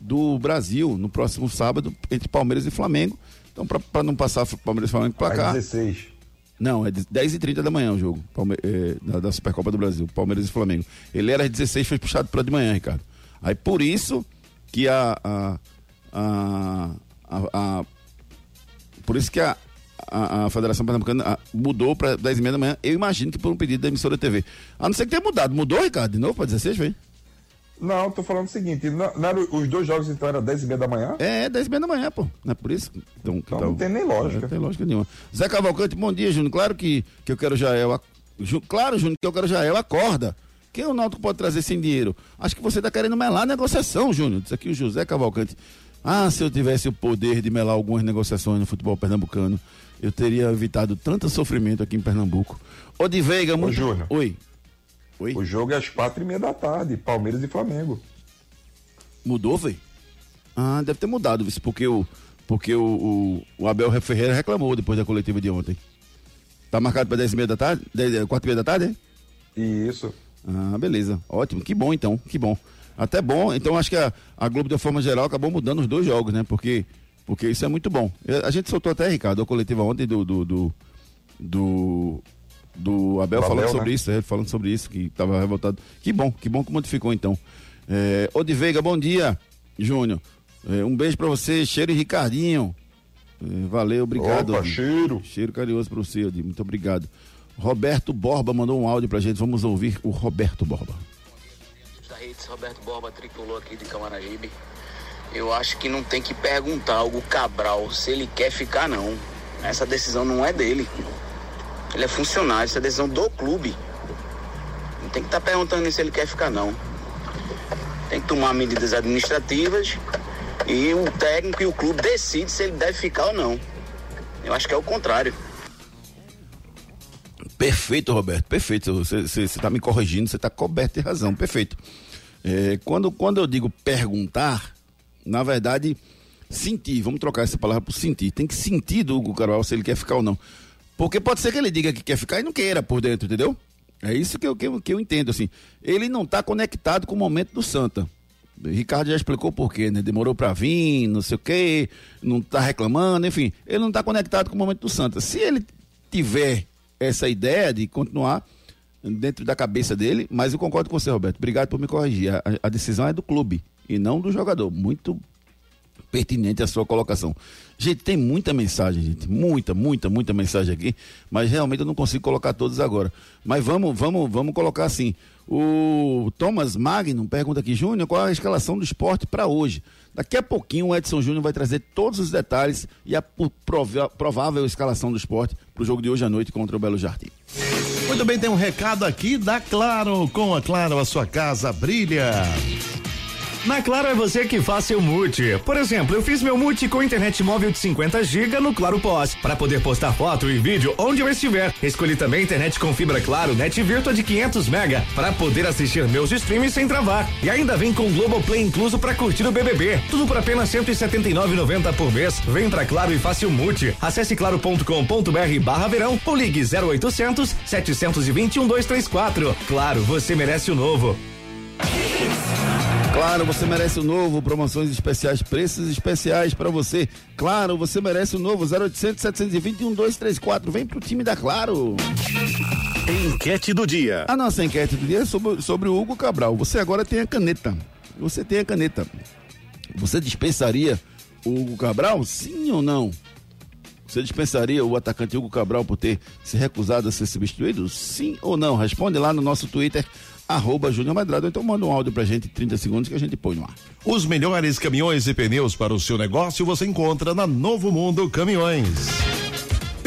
do Brasil no próximo sábado entre Palmeiras e Flamengo. Então, para não passar Palmeiras e Flamengo para cá. 16. Não, é 10 e 30 da manhã o jogo Palme é, da, da, Supercopa do Brasil, Palmeiras e Flamengo. Ele era às 16, foi puxado para de manhã, Ricardo. Aí por isso que a. a, a, a, a por isso que a, a, a Federação Pernambucana mudou para 10 e meia da manhã. Eu imagino que por um pedido da emissora TV. A não ser que tenha mudado. Mudou, Ricardo, de novo para 16, vem? Não, tô falando o seguinte, não, não era, os dois jogos então era 10 e meia da manhã? É, 10 e meia da manhã, pô. Não é por isso? Então, então não tem nem lógica. Não tem lógica nenhuma. Zé Cavalcante, bom dia, Júnior. Claro que, que eu quero Jael. Claro, Júnior, que eu quero Jael. Acorda. Quem o Náutico pode trazer sem dinheiro? Acho que você está querendo melar a negociação, Júnior. Diz aqui o José Cavalcante. Ah, se eu tivesse o poder de melar algumas negociações no futebol pernambucano, eu teria evitado tanto sofrimento aqui em Pernambuco. Ô, de Veiga, muito... Ô, Júnior. Oi. Oi. O jogo é às quatro e meia da tarde, Palmeiras e Flamengo. Mudou, velho? Ah, deve ter mudado, porque o, porque o, o, o Abel Ferreira reclamou depois da coletiva de ontem. Tá marcado para 10 e meia da tarde? 10, 4 e meia da tarde, é? Isso. Ah, beleza. Ótimo. Que bom, então. Que bom. Até bom. Então, acho que a, a Globo, de forma geral, acabou mudando os dois jogos, né? Porque, porque isso é muito bom. A gente soltou até, Ricardo, a coletiva ontem do, do, do, do do Abel, falando Abel, sobre né? isso, é, falando sobre isso, que estava revoltado. Que bom, que bom que modificou então. É, Veiga, bom dia, Júnior. É, um beijo para você, cheiro e Ricardinho. É, valeu, obrigado. Opa, cheiro. Cheiro carinhoso para você, Odi, muito obrigado. Roberto Borba mandou um áudio pra gente, vamos ouvir o Roberto Borba. Roberto Borba, tricolor aqui de Camaragibe. Eu acho que não tem que perguntar ao Cabral se ele quer ficar, não. Essa decisão não é dele. Ele é funcionário, isso é decisão do clube. Não tem que estar tá perguntando se ele quer ficar, não. Tem que tomar medidas administrativas e o técnico e o clube decide se ele deve ficar ou não. Eu acho que é o contrário. Perfeito, Roberto, perfeito. Você está me corrigindo, você está coberto de razão, perfeito. É, quando, quando eu digo perguntar, na verdade, sentir, vamos trocar essa palavra por sentir. Tem que sentir do Hugo Carvalho se ele quer ficar ou não. Porque pode ser que ele diga que quer ficar e não queira por dentro, entendeu? É isso que eu, que eu, que eu entendo, assim. Ele não está conectado com o momento do Santa. O Ricardo já explicou por quê, né? Demorou para vir, não sei o quê, não está reclamando, enfim. Ele não está conectado com o momento do Santa. Se ele tiver essa ideia de continuar dentro da cabeça dele, mas eu concordo com você, Roberto. Obrigado por me corrigir. A, a decisão é do clube e não do jogador. Muito pertinente a sua colocação. Gente, tem muita mensagem, gente. Muita, muita, muita mensagem aqui. Mas realmente eu não consigo colocar todas agora. Mas vamos, vamos, vamos colocar assim. O Thomas Magnum pergunta aqui, Júnior, qual a escalação do esporte para hoje? Daqui a pouquinho o Edson Júnior vai trazer todos os detalhes e a provável escalação do esporte para o jogo de hoje à noite contra o Belo Jardim. Muito bem, tem um recado aqui da Claro. Com a Claro, a sua casa brilha. Na Claro é você que faz seu multi. Por exemplo, eu fiz meu multi com internet móvel de 50 GB no Claro Pós, para poder postar foto e vídeo onde eu estiver. Escolhi também internet com fibra Claro, net virtua de 500 mega, para poder assistir meus streams sem travar. E ainda vem com Globoplay incluso para curtir o BBB. Tudo por apenas 179,90 por mês. Vem pra Claro e faça o multi. Acesse claro.com.br/barra verão ou ligue 0800 721 234. Claro, você merece o novo. Claro, você merece o novo, promoções especiais, preços especiais para você. Claro, você merece o novo 0800 720 1234. Vem pro time da Claro. Enquete do dia. A nossa enquete do dia é sobre, sobre o Hugo Cabral. Você agora tem a caneta. Você tem a caneta. Você dispensaria o Hugo Cabral? Sim ou não? Você dispensaria o atacante Hugo Cabral por ter se recusado a ser substituído? Sim ou não? Responde lá no nosso Twitter, arroba Júnior Madrado, então manda um áudio pra gente, 30 segundos, que a gente põe no ar. Os melhores caminhões e pneus para o seu negócio você encontra na Novo Mundo Caminhões.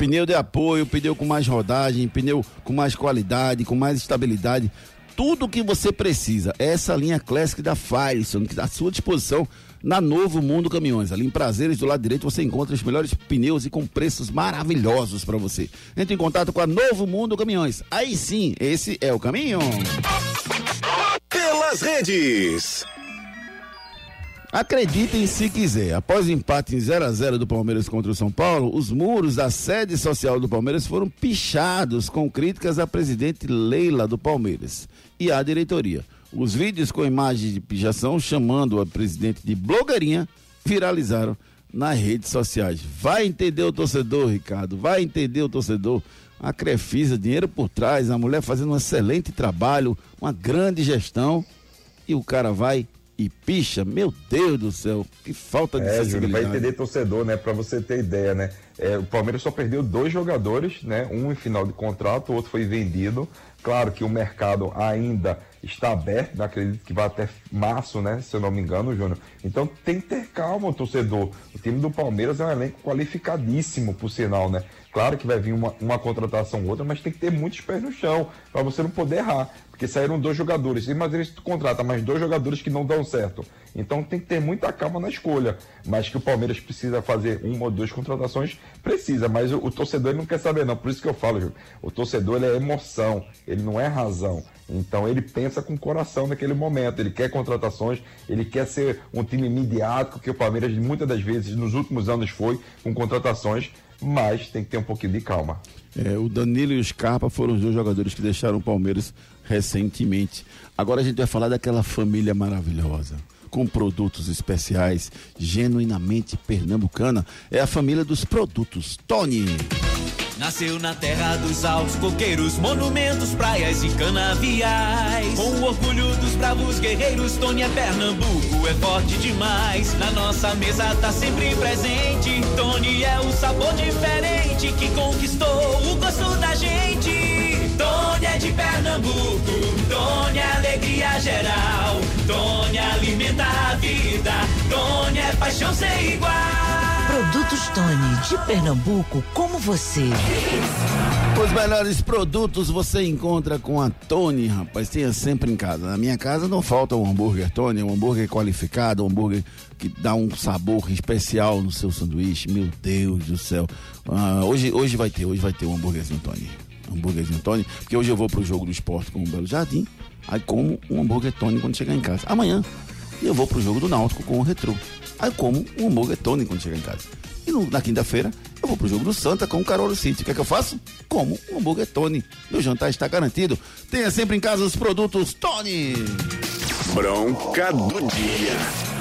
pneu de apoio, pneu com mais rodagem, pneu com mais qualidade, com mais estabilidade. Tudo que você precisa. Essa linha Classic da Firestone, que está à sua disposição na Novo Mundo Caminhões. Ali em Prazeres, do lado direito, você encontra os melhores pneus e com preços maravilhosos para você. Entre em contato com a Novo Mundo Caminhões. Aí sim, esse é o caminho. Pelas redes. Acreditem se quiser, após o empate em 0 a 0 do Palmeiras contra o São Paulo, os muros da sede social do Palmeiras foram pichados com críticas à presidente Leila do Palmeiras e à diretoria. Os vídeos com imagens de pichação chamando a presidente de blogueirinha viralizaram nas redes sociais. Vai entender o torcedor, Ricardo, vai entender o torcedor. A Crefisa, dinheiro por trás, a mulher fazendo um excelente trabalho, uma grande gestão, e o cara vai e picha. Meu Deus do céu, que falta de é, Júlio, vai entender torcedor, né? Para você ter ideia, né? É, o Palmeiras só perdeu dois jogadores, né? Um em final de contrato, o outro foi vendido. Claro que o mercado ainda está aberto, né? acredito que vai até março, né? Se eu não me engano, Júnior. Então tem que ter calma torcedor. O time do Palmeiras é um elenco qualificadíssimo, por sinal, né? Claro que vai vir uma, uma contratação ou outra, mas tem que ter muitos pés no chão para você não poder errar. Porque saíram dois jogadores. Imagina se tu contrata mais dois jogadores que não dão certo. Então tem que ter muita calma na escolha. Mas que o Palmeiras precisa fazer uma ou duas contratações, precisa. Mas o, o torcedor não quer saber, não. Por isso que eu falo, Júlio. O torcedor é emoção, ele não é razão. Então ele pensa com o coração naquele momento. Ele quer contratações, ele quer ser um time midiático, que o Palmeiras muitas das vezes nos últimos anos foi, com contratações mas tem que ter um pouquinho de calma. É, o Danilo e o Scarpa foram os dois jogadores que deixaram o Palmeiras recentemente. Agora a gente vai falar daquela família maravilhosa, com produtos especiais, genuinamente pernambucana. É a família dos produtos Tony. Nasceu na terra dos altos coqueiros, monumentos, praias e canaviais. Com o orgulho dos bravos guerreiros, Tony é Pernambuco, é forte demais. Na nossa mesa tá sempre presente. Tony é o sabor diferente que conquistou o gosto da gente. Tony é de Pernambuco, Tony é alegria geral. Tony alimenta a vida, Tony é paixão sem igual. Produtos Tony, de Pernambuco, como você. Os melhores produtos você encontra com a Tony, rapaz. Tenha sempre em casa. Na minha casa não falta o um hambúrguer Tony, um hambúrguer qualificado, um hambúrguer que dá um sabor especial no seu sanduíche. Meu Deus do céu. Ah, hoje, hoje vai ter, hoje vai ter um hambúrguerzinho Tony. Hambúrguerzinho Tony, porque hoje eu vou pro jogo do esporte com o Belo Jardim. Aí como um hambúrguer Tony quando chegar em casa. Amanhã eu vou pro jogo do Náutico com o Retrô. Aí como um hambúrguer Tony quando chegar em casa. E no, na quinta-feira eu vou pro jogo do Santa com o Carolo City. O que é que eu faço? Como um hambúrguer Tony. Meu jantar está garantido. Tenha sempre em casa os produtos Tony. Bronca do dia.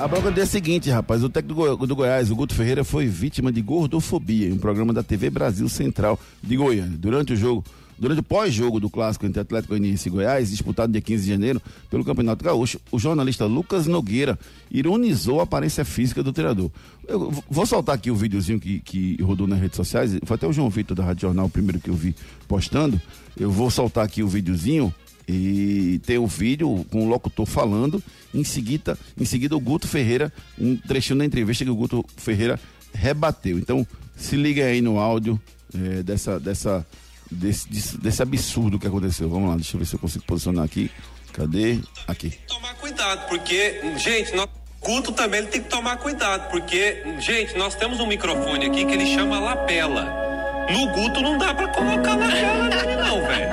A bronca é a seguinte, rapaz. O técnico do, do Goiás, o Guto Ferreira, foi vítima de gordofobia em um programa da TV Brasil Central de Goiânia. Durante o jogo Durante o pós-jogo do clássico entre Atlético Goianiense e Goiás, disputado dia 15 de janeiro pelo Campeonato Gaúcho, o jornalista Lucas Nogueira ironizou a aparência física do treinador. Eu vou soltar aqui o videozinho que, que rodou nas redes sociais. Foi até o João Vitor da Rádio Jornal, o primeiro que eu vi postando. Eu vou soltar aqui o videozinho e tem o um vídeo com o locutor falando. Em seguida, em seguida o Guto Ferreira, um trechinho da entrevista que o Guto Ferreira rebateu. Então, se liga aí no áudio é, dessa, dessa desse, desse, absurdo que aconteceu. Vamos lá, deixa eu ver se eu consigo posicionar aqui. Cadê? Aqui. Tomar cuidado, porque, gente, nós... Guto também ele tem que tomar cuidado, porque, gente, nós temos um microfone aqui que ele chama lapela. No Guto não dá pra colocar lapela nele, não, velho.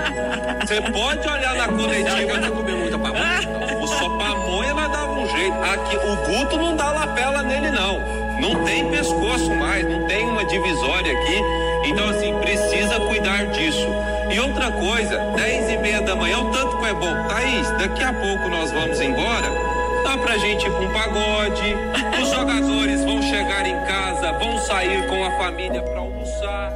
Você pode olhar na coletiva. Tá comer muita pamonha? O só pamonha vai dar um jeito. Aqui, o Guto não dá lapela nele, não. Não tem pescoço mais, não tem uma divisória aqui. Então, assim, precisa cuidar disso. E outra coisa, 10 e meia da manhã, o tanto que é bom. Thaís, daqui a pouco nós vamos embora. Dá pra gente ir pra um pagode. Os jogadores vão chegar em casa, vão sair com a família pra almoçar.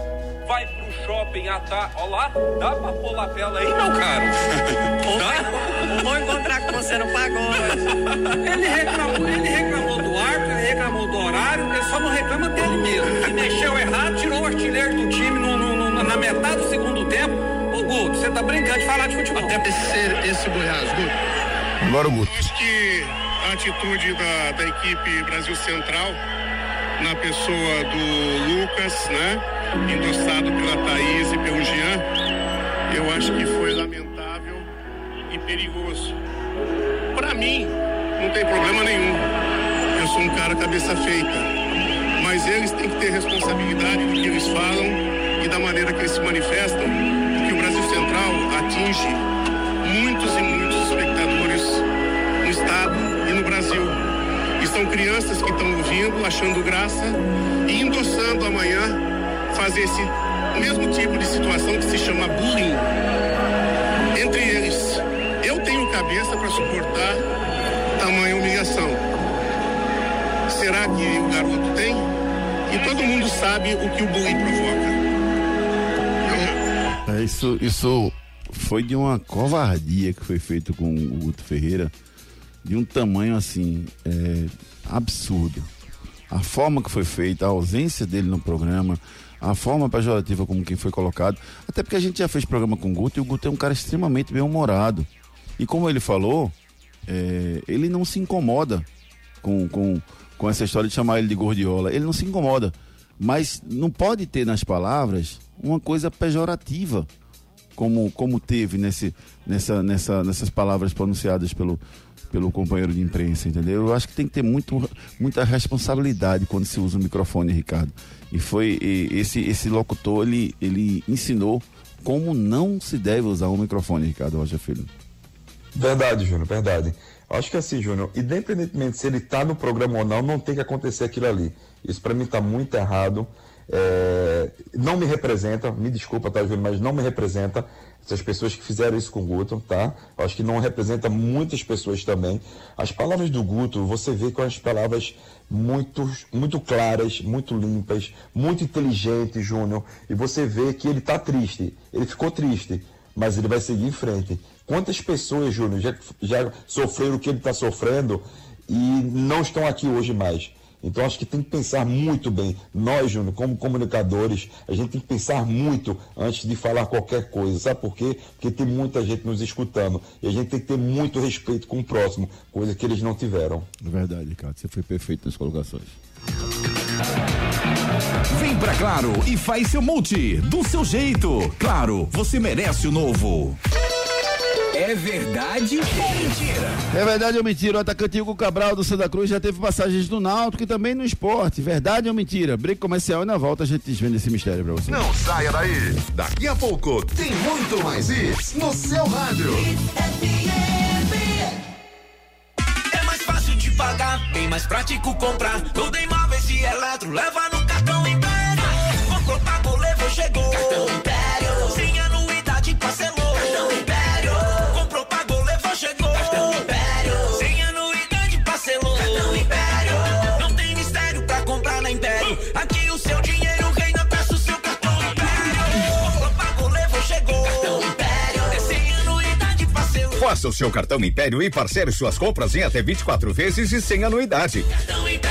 Vai pro shopping à tarde. Ó lá, dá pra pôr lapela aí, meu caro? Dá? Vou encontrar com você no pagode. Ele reclamou, ele reclamou do árbitro, ele reclamou do horário, ele só não reclama dele mesmo. Se mexeu errado, tirou o artilheiro do time no, no, no, na metade do segundo tempo. Ô Guto, você tá brincando de falar de futebol. Até esse, esse Goiás, Guto. Agora o Guto. Acho que a atitude da, da equipe Brasil Central, na pessoa do Lucas, né? Endossado pela Thaís e pelo Jean, eu acho que foi lamentável e perigoso. Para mim, não tem problema nenhum. Eu sou um cara cabeça feita. Mas eles têm que ter responsabilidade do que eles falam e da maneira que eles se manifestam, porque o Brasil Central atinge muitos e muitos espectadores são crianças que estão ouvindo, achando graça e endossando amanhã fazer esse mesmo tipo de situação que se chama bullying entre eles. Eu tenho cabeça para suportar tamanha humilhação. Será que o garoto tem. E todo mundo sabe o que o bullying provoca. É, isso, isso foi de uma covardia que foi feito com o Guto Ferreira, de um tamanho assim, é, absurdo. A forma que foi feita, a ausência dele no programa, a forma pejorativa como quem foi colocado, até porque a gente já fez programa com o Guto e o Guto é um cara extremamente bem-humorado. E como ele falou, é, ele não se incomoda com, com, com essa história de chamar ele de gordiola. Ele não se incomoda. Mas não pode ter nas palavras uma coisa pejorativa, como, como teve nesse, nessa, nessa, nessas palavras pronunciadas pelo, pelo companheiro de imprensa, entendeu? Eu acho que tem que ter muito, muita responsabilidade quando se usa o microfone, Ricardo. E foi e esse, esse locutor, ele, ele ensinou como não se deve usar o microfone, Ricardo Rocha Filho. Verdade, Júnior, verdade. Acho que assim, Júnior, independentemente se ele está no programa ou não, não tem que acontecer aquilo ali. Isso para mim está muito errado. É, não me representa, me desculpa, tá, Júnior, mas não me representa essas pessoas que fizeram isso com o Guto, tá? Acho que não representa muitas pessoas também. As palavras do Guto, você vê com as palavras muito, muito claras, muito limpas, muito inteligentes, Júnior, e você vê que ele está triste, ele ficou triste, mas ele vai seguir em frente. Quantas pessoas, Júnior, já, já sofreram o que ele está sofrendo e não estão aqui hoje mais? Então acho que tem que pensar muito bem. Nós, Júnior, como comunicadores, a gente tem que pensar muito antes de falar qualquer coisa. Sabe por quê? Porque tem muita gente nos escutando. E a gente tem que ter muito respeito com o próximo, coisa que eles não tiveram. É verdade, Ricardo. Você foi perfeito nas colocações. Vem pra Claro e faz seu multi do seu jeito. Claro, você merece o novo. É verdade ou mentira? É verdade ou mentira? O atacante Hugo Cabral do Santa Cruz já teve passagens no Náutico e também no esporte. Verdade ou mentira? Briga comercial e na volta a gente desvenda esse mistério pra você. Não saia daí. Daqui a pouco tem muito mais isso no seu rádio. É mais fácil de pagar, bem mais prático comprar. Tudo em móveis e eletro, leva no cartão Império. Comprou, pagou, levou, chegou. Cartão Império. Faça o seu cartão Império e parcele suas compras em até 24 vezes e sem anuidade. Cartão Império.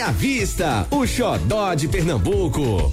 à vista, o xodó de Pernambuco.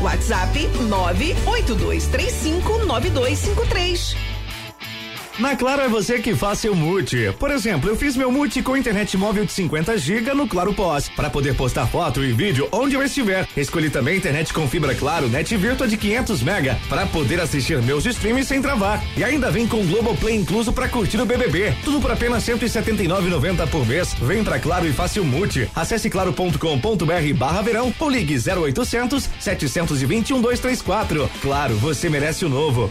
WhatsApp 982359253. Na Claro é você que faz seu multi. Por exemplo, eu fiz meu multi com internet móvel de 50 GB no Claro Pós, para poder postar foto e vídeo onde eu estiver. Escolhi também internet com fibra Claro Net Virtua de 500 mega para poder assistir meus streams sem travar. E ainda vem com Globoplay incluso para curtir o BBB. Tudo por apenas 179,90 por mês. Vem pra Claro e faça o multi. Acesse claro.com.br/barra verão ou ligue 0800 721 1234. Claro, você merece o novo.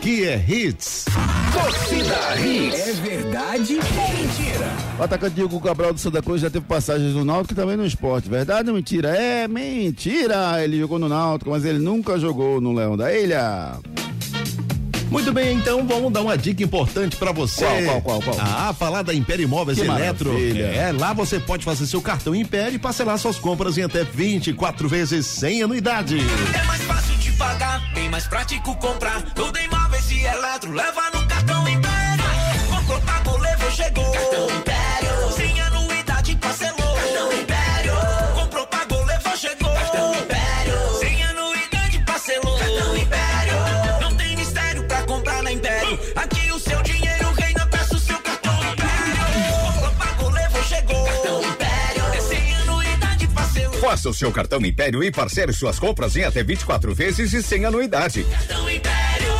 Aqui é Hits. Torcida Hits. É verdade ou mentira? O atacante Diego Cabral do Santa Cruz já teve passagens no Náutico e também no esporte. Verdade ou mentira? É mentira! Ele jogou no Náutico, mas ele nunca jogou no Leão da Ilha. Muito bem, então vamos dar uma dica importante para você. Qual, qual, qual, qual? Ah, falar da Império Imóveis Que Eletro. maravilha. É, lá você pode fazer seu cartão Império e parcelar suas compras em até 24 vezes sem anuidade. É mais fácil de pagar, bem mais prático comprar. Tudo em móveis e eletro, leva no cartão Império. Comprou, pagou, levou, chegou. Cartão Império. Faça o seu cartão Império e parcele suas compras em até 24 vezes e sem anuidade. Cartão Império.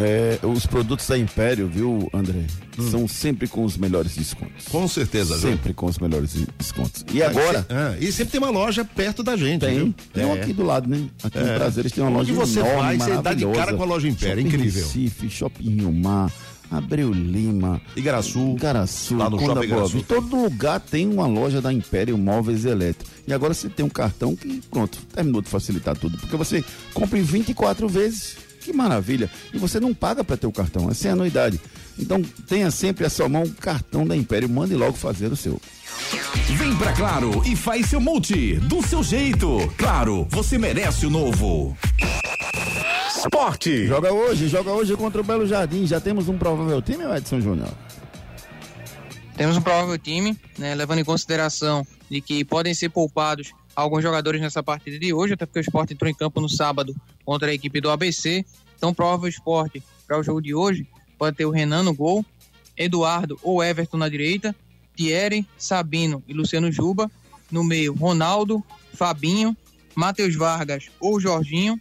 É, os produtos da Império, viu, André? São sempre com os melhores descontos. Com certeza, viu? Sempre com os melhores descontos. E agora? Ah, e sempre tem uma loja perto da gente, Tem, viu? tem um É. aqui do lado, né? Aqui É. em Prazeres tem uma loja Onde você enorme, vai, você dá de cara com a loja Império, Shopping incrível. Recife, Shopping Rio Mar, Abreu Lima, Igaraçu, Igaraçu, lá no Conda Shopping Igaraçu. Todo lugar tem uma loja da Império Móveis Elétricos. E agora você tem um cartão que, pronto, terminou de facilitar tudo. Porque você compra em 24 vezes. Que maravilha. E você não paga para ter o cartão, é sem anuidade. Então tenha sempre a sua mão o cartão da Império. Mande logo fazer o seu. Vem pra Claro e faz seu multi do seu jeito. Claro, você merece o novo. Esporte. Joga hoje, joga hoje contra o Belo Jardim. Já temos um provável time, Edson Júnior? Temos um provável time, né, levando em consideração de que podem ser poupados alguns jogadores nessa partida de hoje, até porque o Sport entrou em campo no sábado contra a equipe do ABC. Então, provável Sport para o jogo de hoje pode ter o Renan no gol, Eduardo ou Everton na direita, Thierry, Sabino e Luciano Juba. No meio, Ronaldo, Fabinho, Matheus Vargas ou Jorginho.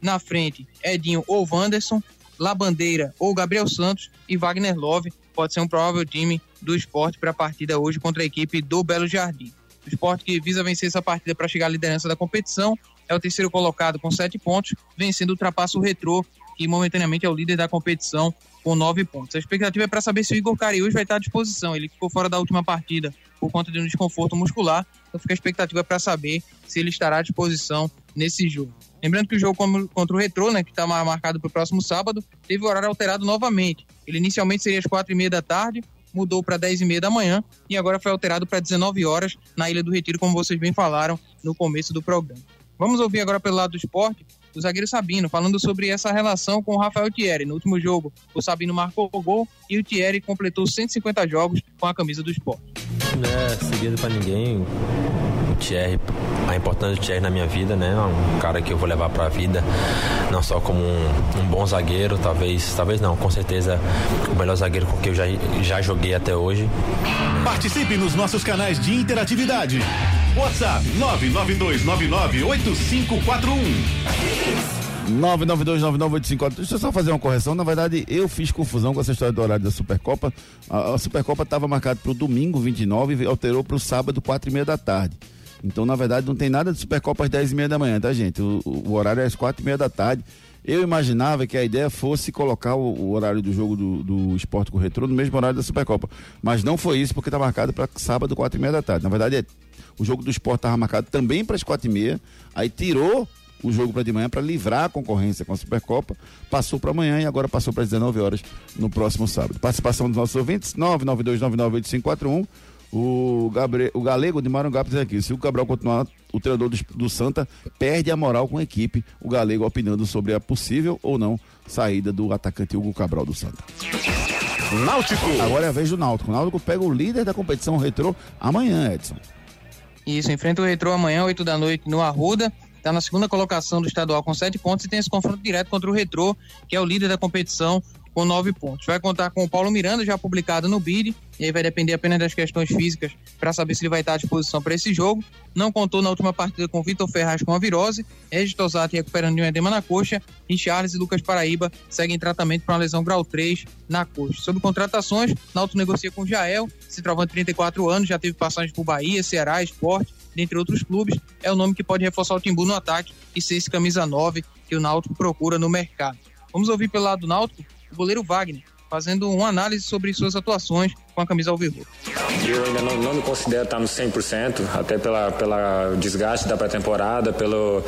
Na frente, Edinho ou Wanderson, Labandeira ou Gabriel Santos e Wagner Love pode ser um provável time do esporte para a partida hoje contra a equipe do Belo Jardim. O esporte que visa vencer essa partida para chegar à liderança da competição é o terceiro colocado com sete pontos, vencendo ultrapassa o Retrô, que momentaneamente é o líder da competição com nove pontos. A expectativa é para saber se o Igor Cariús vai estar à disposição. Ele ficou fora da última partida por conta de um desconforto muscular, então fica a expectativa para saber se ele estará à disposição nesse jogo. Lembrando que o jogo contra o Retrô, né, que está marcado para o próximo sábado, teve o horário alterado novamente. Ele inicialmente seria às quatro e meia da tarde, mudou para 10 e meia da manhã e agora foi alterado para 19 horas na Ilha do Retiro, como vocês bem falaram no começo do programa. Vamos ouvir agora pelo lado do esporte o zagueiro Sabino, falando sobre essa relação com o Rafael Thierry. No último jogo, o Sabino marcou o gol e o Thierry completou 150 jogos com a camisa do esporte. Não é segredo pra ninguém. O Thierry, a importância do Thierry na minha vida, né? Um cara que eu vou levar pra vida, não só como um, um bom zagueiro, talvez, talvez não, com certeza o melhor zagueiro com que eu já, já joguei até hoje. Participe nos nossos canais de interatividade. WhatsApp 992998541. 9929985. Deixa eu só fazer uma correção. Na verdade, eu fiz confusão com essa história do horário da Supercopa. A, a Supercopa estava marcada para o domingo 29 e alterou para o sábado, 4 e meia da tarde. Então, na verdade, não tem nada de Supercopa às 10 e meia da manhã, tá, gente? O, o horário é às 4 e meia da tarde. Eu imaginava que a ideia fosse colocar o, o horário do jogo do, do esporte com o retrô no mesmo horário da Supercopa. Mas não foi isso, porque está marcado para sábado, 4 e meia da tarde. Na verdade, é, o jogo do esporte estava marcado também para as 4 e meia. Aí tirou o jogo para de manhã para livrar a concorrência com a Supercopa, passou para amanhã e agora passou para 19 horas no próximo sábado. Participação dos nossos ouvintes, 992998541. O, Gabriel, o Galego de Maringá diz aqui, se o Cabral continuar, o treinador do, do Santa perde a moral com a equipe. O Galego opinando sobre a possível ou não saída do atacante Hugo Cabral do Santa. Náutico. Agora é a vez do Náutico. O Náutico pega o líder da competição retrô amanhã, Edson. Isso, enfrenta o Retrô amanhã, 8 da noite, no Arruda. Está na segunda colocação do estadual com sete pontos e tem esse confronto direto contra o Retrô, que é o líder da competição com nove pontos. Vai contar com o Paulo Miranda, já publicado no BID, e aí vai depender apenas das questões físicas para saber se ele vai estar à disposição para esse jogo. Não contou na última partida com Vitor Ferraz com a virose, Regis Tosati recuperando de um edema na coxa, e Charles e Lucas Paraíba seguem tratamento para uma lesão grau 3 na coxa. Sobre contratações, Náutico negocia com Jael, se trovando 34 anos, já teve passagens por Bahia, Ceará, Esporte, dentre outros clubes, é o nome que pode reforçar o Timbu no ataque e ser esse camisa 9 que o Náutico procura no mercado. Vamos ouvir pelo lado do Náutico o goleiro Wagner, fazendo uma análise sobre suas atuações com a camisa alvirrubra. Eu ainda não, não, me considero estar no 100%, até pela, pela desgaste da pré-temporada, pelo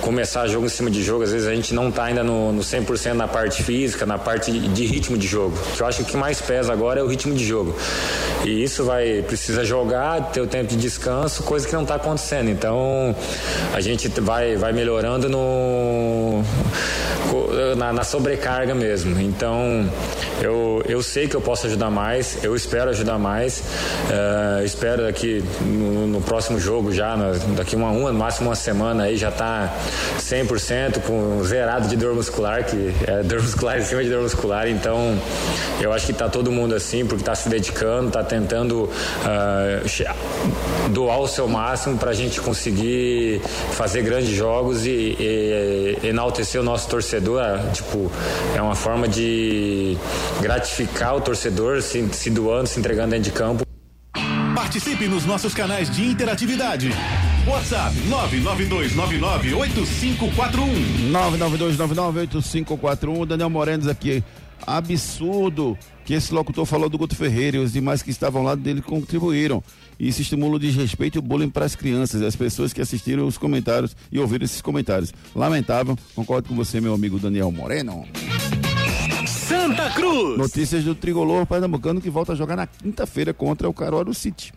começar jogo em cima de jogo. Às vezes a gente não está ainda no, no 100% na parte física, na parte de ritmo de jogo. Eu acho que o que mais pesa agora é o ritmo de jogo. E isso vai precisa jogar, ter o tempo de descanso, coisa que não está acontecendo. Então a gente vai, vai melhorando no, na, na sobrecarga mesmo. Então eu, eu sei que eu posso ajudar mais, eu espero ajudar mais. Uh, espero daqui no, no, próximo jogo, já daqui uma, uma, máximo uma semana aí, já tá 100% com zerado de dor muscular, que é dor muscular em cima de dor muscular. Então eu acho que tá todo mundo assim, porque tá se dedicando, tá tentando uh, doar o seu máximo para a gente conseguir fazer grandes jogos e, e, enaltecer o nosso torcedor. Tipo, é uma forma de gratificar o torcedor se, se doando, se entregando dentro de campo. Participe nos nossos canais de interatividade. WhatsApp 992998541. 992998541. Daniel Morenos aqui. Absurdo que esse locutor falou do Guto Ferreira e os demais que estavam lá dele contribuíram. Isso estimula o desrespeito e o bullying para as crianças e as pessoas que assistiram os comentários e ouviram esses comentários. Lamentável, concordo com você, meu amigo Daniel Moreno. Santa Cruz. Notícias do Trigolor Pernambucano que volta a jogar na quinta-feira contra o Caruaru City.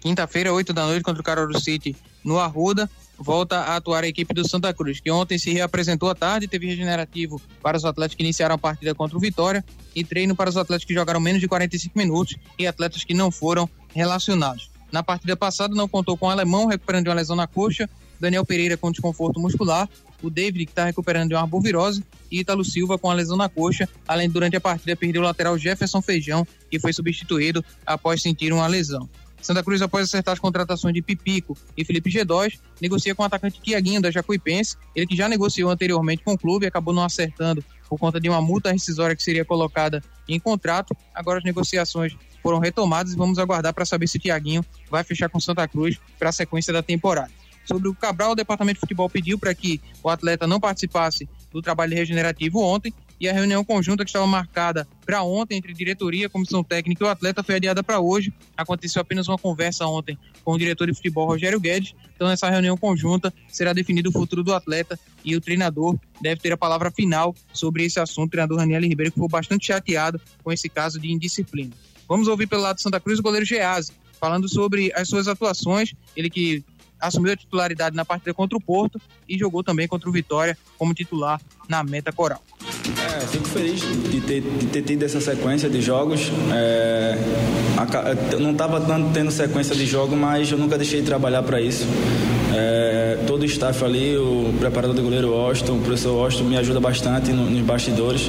Quinta-feira, 8 da noite, contra o Caruaru City no Arruda. Volta a atuar a equipe do Santa Cruz, que ontem se reapresentou à tarde, teve regenerativo para os atletas que iniciaram a partida contra o Vitória e treino para os atletas que jogaram menos de 45 minutos e atletas que não foram relacionados. Na partida passada não contou com o alemão recuperando de uma lesão na coxa, Daniel Pereira com desconforto muscular, o David que está recuperando de uma arbovirose e Ítalo Silva com a lesão na coxa, além durante a partida perder o lateral Jefferson Feijão, que foi substituído após sentir uma lesão. Santa Cruz, após acertar as contratações de Pipico e Felipe G2, negocia com o atacante Tiaguinho da Jacuipense, ele que já negociou anteriormente com o clube acabou não acertando por conta de uma multa rescisória que seria colocada em contrato. Agora as negociações foram retomadas e vamos aguardar para saber se Tiaguinho vai fechar com Santa Cruz para a sequência da temporada. Sobre o Cabral, o departamento de futebol pediu para que o atleta não participasse do trabalho regenerativo ontem e a reunião conjunta que estava marcada para ontem entre diretoria, comissão técnica e o atleta foi adiada para hoje. Aconteceu apenas uma conversa ontem com o diretor de futebol Rogério Guedes. Então, nessa reunião conjunta será definido o futuro do atleta e o treinador deve ter a palavra final sobre esse assunto. O treinador Raniel Ribeiro ficou bastante chateado com esse caso de indisciplina. Vamos ouvir pelo lado de Santa Cruz o goleiro Gease, falando sobre as suas atuações. Ele que assumiu a titularidade na partida contra o Porto e jogou também contra o Vitória como titular na meta coral. É, fico feliz de ter, de ter tido essa sequência de jogos. É, a, não estava tendo sequência de jogo, mas eu nunca deixei de trabalhar para isso. É, todo o staff ali, o preparador do goleiro Austin, o professor Austin me ajuda bastante no, nos bastidores.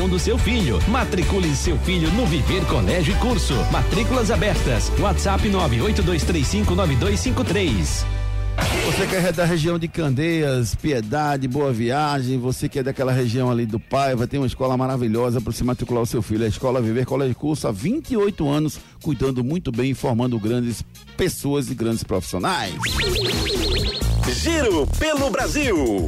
do seu filho. Matricule seu filho no Viver Colégio e Curso. Matrículas abertas. WhatsApp 982359253. Você que é da região de Candeias, Piedade, Boa Viagem, você que é daquela região ali do Paiva, tem uma escola maravilhosa para se matricular o seu filho. A Escola Viver Colégio Curso há 28 anos, cuidando muito bem e formando grandes pessoas e grandes profissionais. Giro pelo Brasil.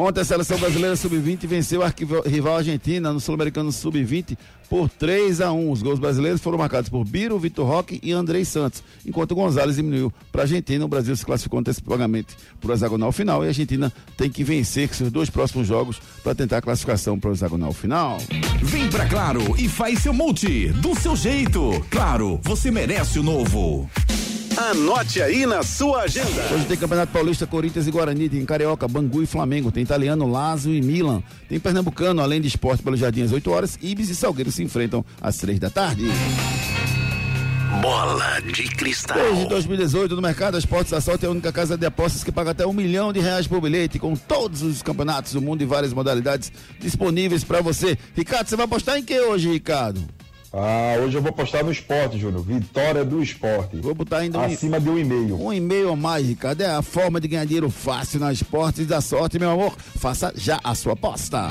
Ontem a seleção brasileira sub-20 venceu a rival Argentina no Sul-Americano sub-20 por 3 a 1. Os gols brasileiros foram marcados por Biro, Vitor Roque e Andrei Santos, enquanto Gonzalez diminuiu para a Argentina. O Brasil se classificou antecipadamente para o hexagonal final e a Argentina tem que vencer seus dois próximos jogos para tentar a classificação para o hexagonal final. Vem pra Claro e faz seu multi do seu jeito. Claro, você merece o novo. Anote aí na sua agenda. Hoje tem Campeonato Paulista, Corinthians e Guarani, tem Carioca, Bangu e Flamengo, tem Italiano, Lazio e Milan, tem Pernambucano, além de esporte pelo Jardim às 8 horas, Ibis e Salgueiro se enfrentam às 3 da tarde. Bola de cristal. Desde 2018, no mercado, a Esportes da Sorte é a única casa de apostas que paga até um milhão de reais por bilhete, com todos os campeonatos do mundo e várias modalidades disponíveis para você. Ricardo, você vai apostar em que hoje, Ricardo? Ah, hoje eu vou postar no esporte, Júnior. Vitória do esporte. Vou botar ainda acima um, de um e-mail. Um e-mail a mais, Ricardo. É a forma de ganhar dinheiro fácil na esportes da sorte, meu amor. Faça já a sua aposta.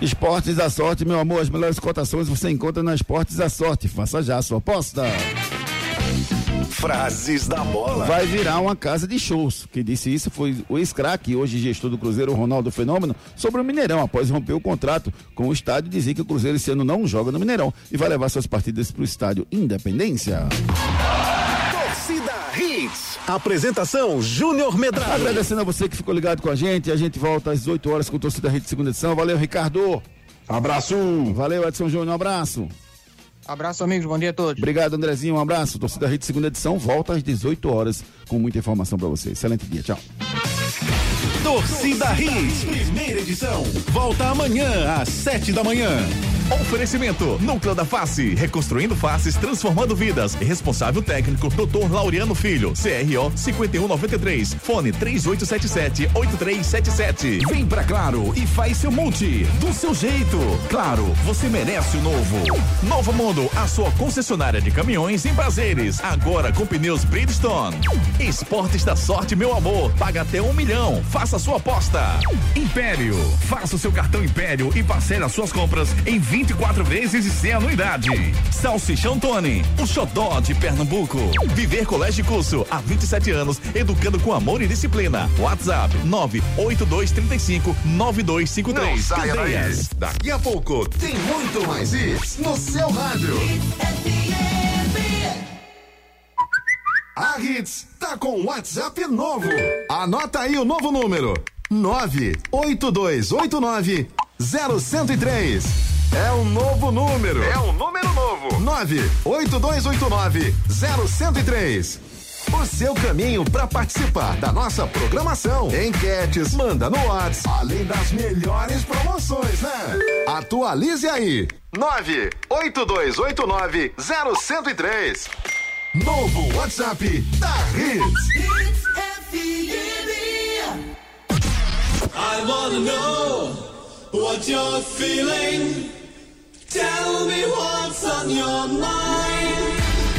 Esportes da Sorte, meu amor, as melhores cotações você encontra na Esportes da Sorte. Faça já a sua aposta. Frases da bola. Vai virar uma casa de shows. Quem disse isso foi o ex-craque, hoje gestor do Cruzeiro, Ronaldo Fenômeno, sobre o Mineirão, após romper o contrato com o estádio e dizer que o Cruzeiro esse ano não joga no Mineirão e vai levar suas partidas para o estádio Independência. Torcida Hits. Apresentação Júnior Medrado. Agradecendo a você que ficou ligado com a gente. A gente volta às 8 horas com Torcida Hits segunda edição. Valeu, Ricardo. Abraço. Valeu, Edson Júnior. Um abraço. Abraço, amigos. Bom dia a todos. Obrigado, Andrezinho. Um abraço. Torcida Hits segunda edição volta às 18 horas com muita informação para você. Excelente dia. Tchau. Torcida Hits, primeira edição. Volta amanhã às 7 da manhã. Oferecimento: Núcleo da Face, reconstruindo faces, transformando vidas. Responsável técnico: Dr. Laureano Filho, CRO 5193, fone 3877-8377. Vem pra Claro e faz seu multi, do seu jeito. Claro, você merece o novo. Novo Mundo, a sua concessionária de caminhões em prazeres. Agora com pneus Bridgestone. Esportes da sorte, meu amor. Paga até um milhão. Faça sua aposta. Império, faça o seu cartão Império e parcele as suas compras em 20 24 vezes e sem anuidade. Salsichão Tony, o xodó de Pernambuco. Viver Colégio de Curso, há 27 anos, educando com amor e disciplina. WhatsApp 98235 9253. Não saia Candeias. Daqui a pouco tem muito mais isso no seu rádio. A Hits tá com WhatsApp novo. Anota aí o novo número: 98289 0103. É um novo número. É um número novo. 98289-0103. O seu caminho para participar da nossa programação. Enquetes, manda no WhatsApp, além das melhores promoções, né? Atualize aí. 98289-0103. Novo WhatsApp da Hits. Hits I wanna know what you're feeling.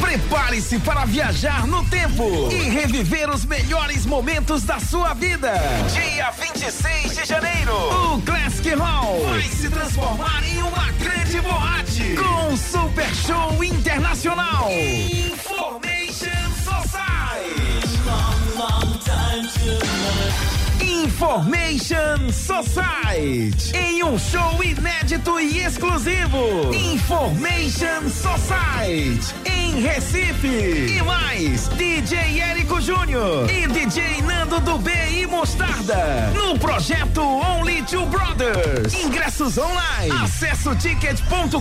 Prepare-se para viajar no tempo e reviver os melhores momentos da sua vida. Dia 26 de janeiro, o Classic Hall vai se transformar em uma grande boate com um super show internacional. Information Society. Long, long time to Information Society. Em um show inédito e exclusivo. Information Society. Em Recife. E mais, DJ Érico Júnior e DJ Nando do B e Mostarda. No projeto Only Two Brothers. Ingressos online. Acesso ticket.com.br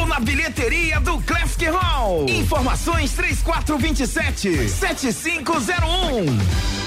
ou na bilheteria do Classic Hall. Informações 3427 7501.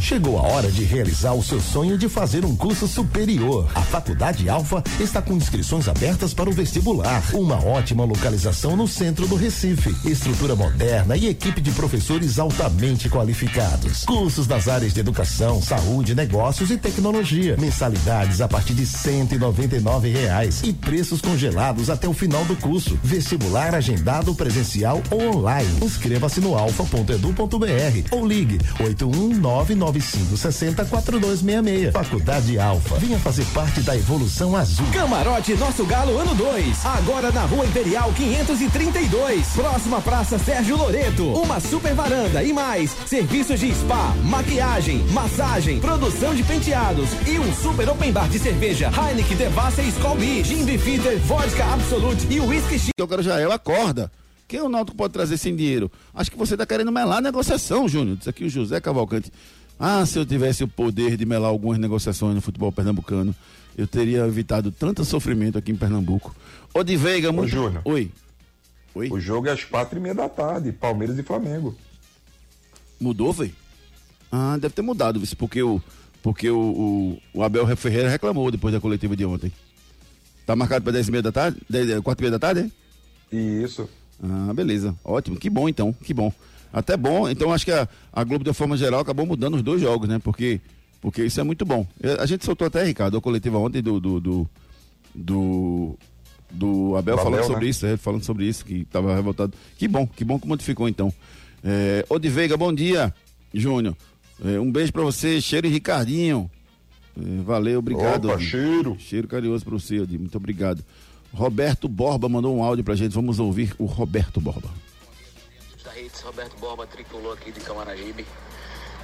Chegou a hora de realizar o seu sonho de fazer um curso superior. A Faculdade Alfa está com inscrições abertas para o vestibular. Uma ótima localização no centro do Recife. Estrutura moderna e equipe de professores altamente qualificados. Cursos nas áreas de educação, saúde, negócios e tecnologia. Mensalidades a partir de e nove reais e preços congelados até o final do curso. Vestibular agendado presencial ou online. Inscreva-se no alfa.edu.br ou ligue 81995604266. Faculdade Alfa. Venha fazer parte da evolução azul. Camarote Nosso Galo ano 2. Agora na Rua Imperial 532. Próxima Praça Sérgio Loreto. Uma super varanda e mais. Serviços de spa, maquiagem, massagem, produção de penteados e um super open bar de cerveja Heineken, Devassa e Skol Beer, Gin Bifitter, Vodka Absolute e Whisky o cara já é, acorda. Quem o Náutico pode trazer sem dinheiro? Acho que você está querendo melar a negociação, Júnior. Diz aqui o José Cavalcante. Ah, se eu tivesse o poder de melar algumas negociações no futebol pernambucano, eu teria evitado tanto sofrimento aqui em Pernambuco. Ô, de Veiga, muito... Júnior. Oi. Oi. O jogo é às quatro e meia da tarde, Palmeiras e Flamengo. Mudou, velho? Ah, deve ter mudado, porque o, porque o, o, o Abel Ferreira reclamou depois da coletiva de ontem. Tá marcado para 10 e meia da tarde? 10, 4 e meia da tarde, é? Isso. Ah, beleza. Ótimo. Que bom, então. Que bom. Até bom. Então, acho que a, a Globo, de forma geral, acabou mudando os dois jogos, né? Porque, porque isso é muito bom. A gente soltou até, Ricardo, a coletiva ontem do, do, do, do do Abel, Do falando Abel, sobre né? isso, é, falando sobre isso, que estava revoltado. Que bom, que bom que modificou então. É, Ô de Veiga, bom dia, Júnior. É, um beijo pra você, Cheiro e Ricardinho. É, valeu, obrigado. Opa, cheiro. Cheiro carinhoso pra você, Odi. Muito obrigado. Roberto Borba mandou um áudio pra gente. Vamos ouvir o Roberto Borba. da Roberto Borba, tricolor aqui de Camaragibe.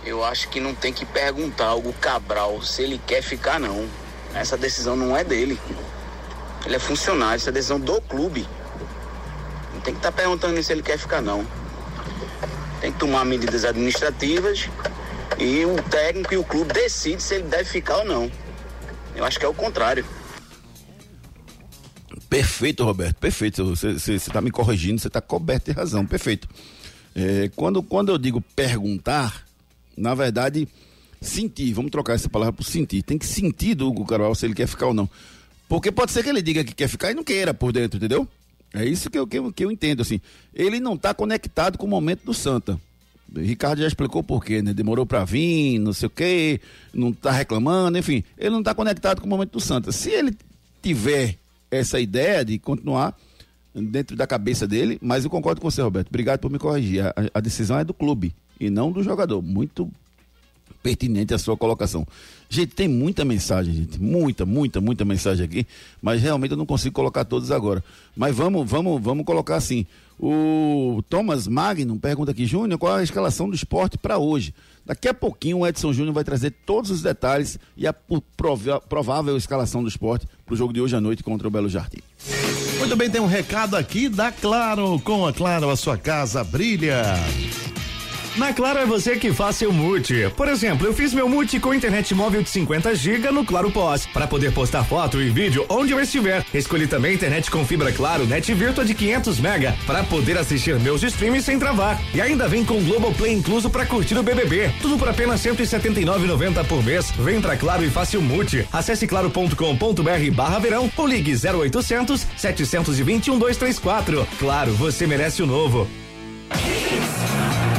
Eu acho que não tem que perguntar ao Hugo Cabral se ele quer ficar, não. Essa decisão não é dele. Ele é funcionário, essa é decisão do clube. Não tem que estar perguntando se ele quer ficar, não. Tem que tomar medidas administrativas e o técnico e o clube decidem se ele deve ficar ou não. Eu acho que é o contrário. Perfeito, Roberto, perfeito. Você está me corrigindo, você está coberto de razão, perfeito. É, quando, quando eu digo perguntar, na verdade, sentir, vamos trocar essa palavra por sentir. Tem que sentir do Hugo Carvalho se ele quer ficar ou não. Porque pode ser que ele diga que quer ficar e não queira por dentro, entendeu? É isso que eu, que eu, que eu entendo, assim. Ele não está conectado com o momento do Santa. Ricardo já explicou por quê, né? Demorou para vir, não sei o quê, não tá reclamando, enfim. Ele não está conectado com o momento do Santa. Se ele tiver essa ideia de continuar dentro da cabeça dele, mas eu concordo com você, Roberto. Obrigado por me corrigir. A, a decisão é do clube e não do jogador. Muito pertinente a sua colocação. Gente, tem muita mensagem, gente. Muita, muita, muita mensagem aqui, mas realmente eu não consigo colocar todas agora. Mas vamos, vamos, vamos colocar assim. O Thomas Magnum pergunta aqui, Júnior, qual a escalação do esporte para hoje? Daqui a pouquinho o Edson Júnior vai trazer todos os detalhes e a provável escalação do esporte para o jogo de hoje à noite contra o Belo Jardim. Muito bem, tem um recado aqui da Claro. Com a Claro, a sua casa brilha. Na Claro é você que faz seu multi. Por exemplo, eu fiz meu multi com internet móvel de 50 GB no Claro Pós, para poder postar foto e vídeo onde eu estiver. Escolhi também internet com fibra Claro Net Virtua de 500 mega para poder assistir meus streams sem travar. E ainda vem com Globoplay incluso para curtir o BBB. Tudo por apenas 179,90 por mês. Vem pra Claro e faça o multi. Acesse claro.com.br barra verão ou ligue 0800 721 234. Claro, você merece o novo.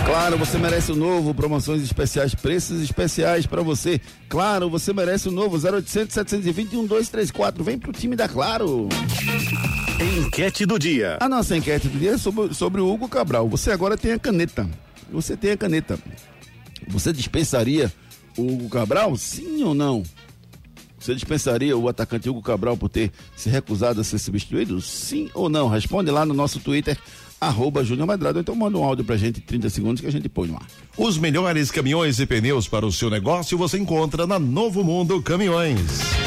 Claro, você merece o novo, promoções especiais, preços especiais para você. Claro, você merece o novo 0800 721 234. Vem pro time da Claro. Enquete do dia. A nossa enquete do dia é sobre, sobre o Hugo Cabral. Você agora tem a caneta. Você tem a caneta. Você dispensaria o Hugo Cabral? Sim ou não? Você dispensaria o atacante Hugo Cabral por ter se recusado a ser substituído? Sim ou não? Responde lá no nosso Twitter, arroba Júnior Madrado. Então manda um áudio pra gente, 30 segundos, que a gente põe no ar. Os melhores caminhões e pneus para o seu negócio você encontra na Novo Mundo Caminhões.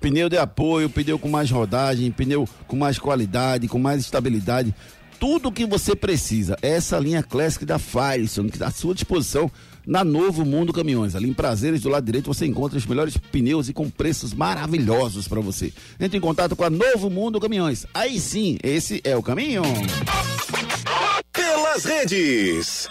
Pneu de apoio, pneu com mais rodagem, pneu com mais qualidade, com mais estabilidade. Tudo que você precisa. Essa linha Classic da Firestone, que está à sua disposição na Novo Mundo Caminhões. Ali em Prazeres, do lado direito, você encontra os melhores pneus e com preços maravilhosos para você. Entre em contato com a Novo Mundo Caminhões. Aí sim, esse é o caminho. Pelas redes.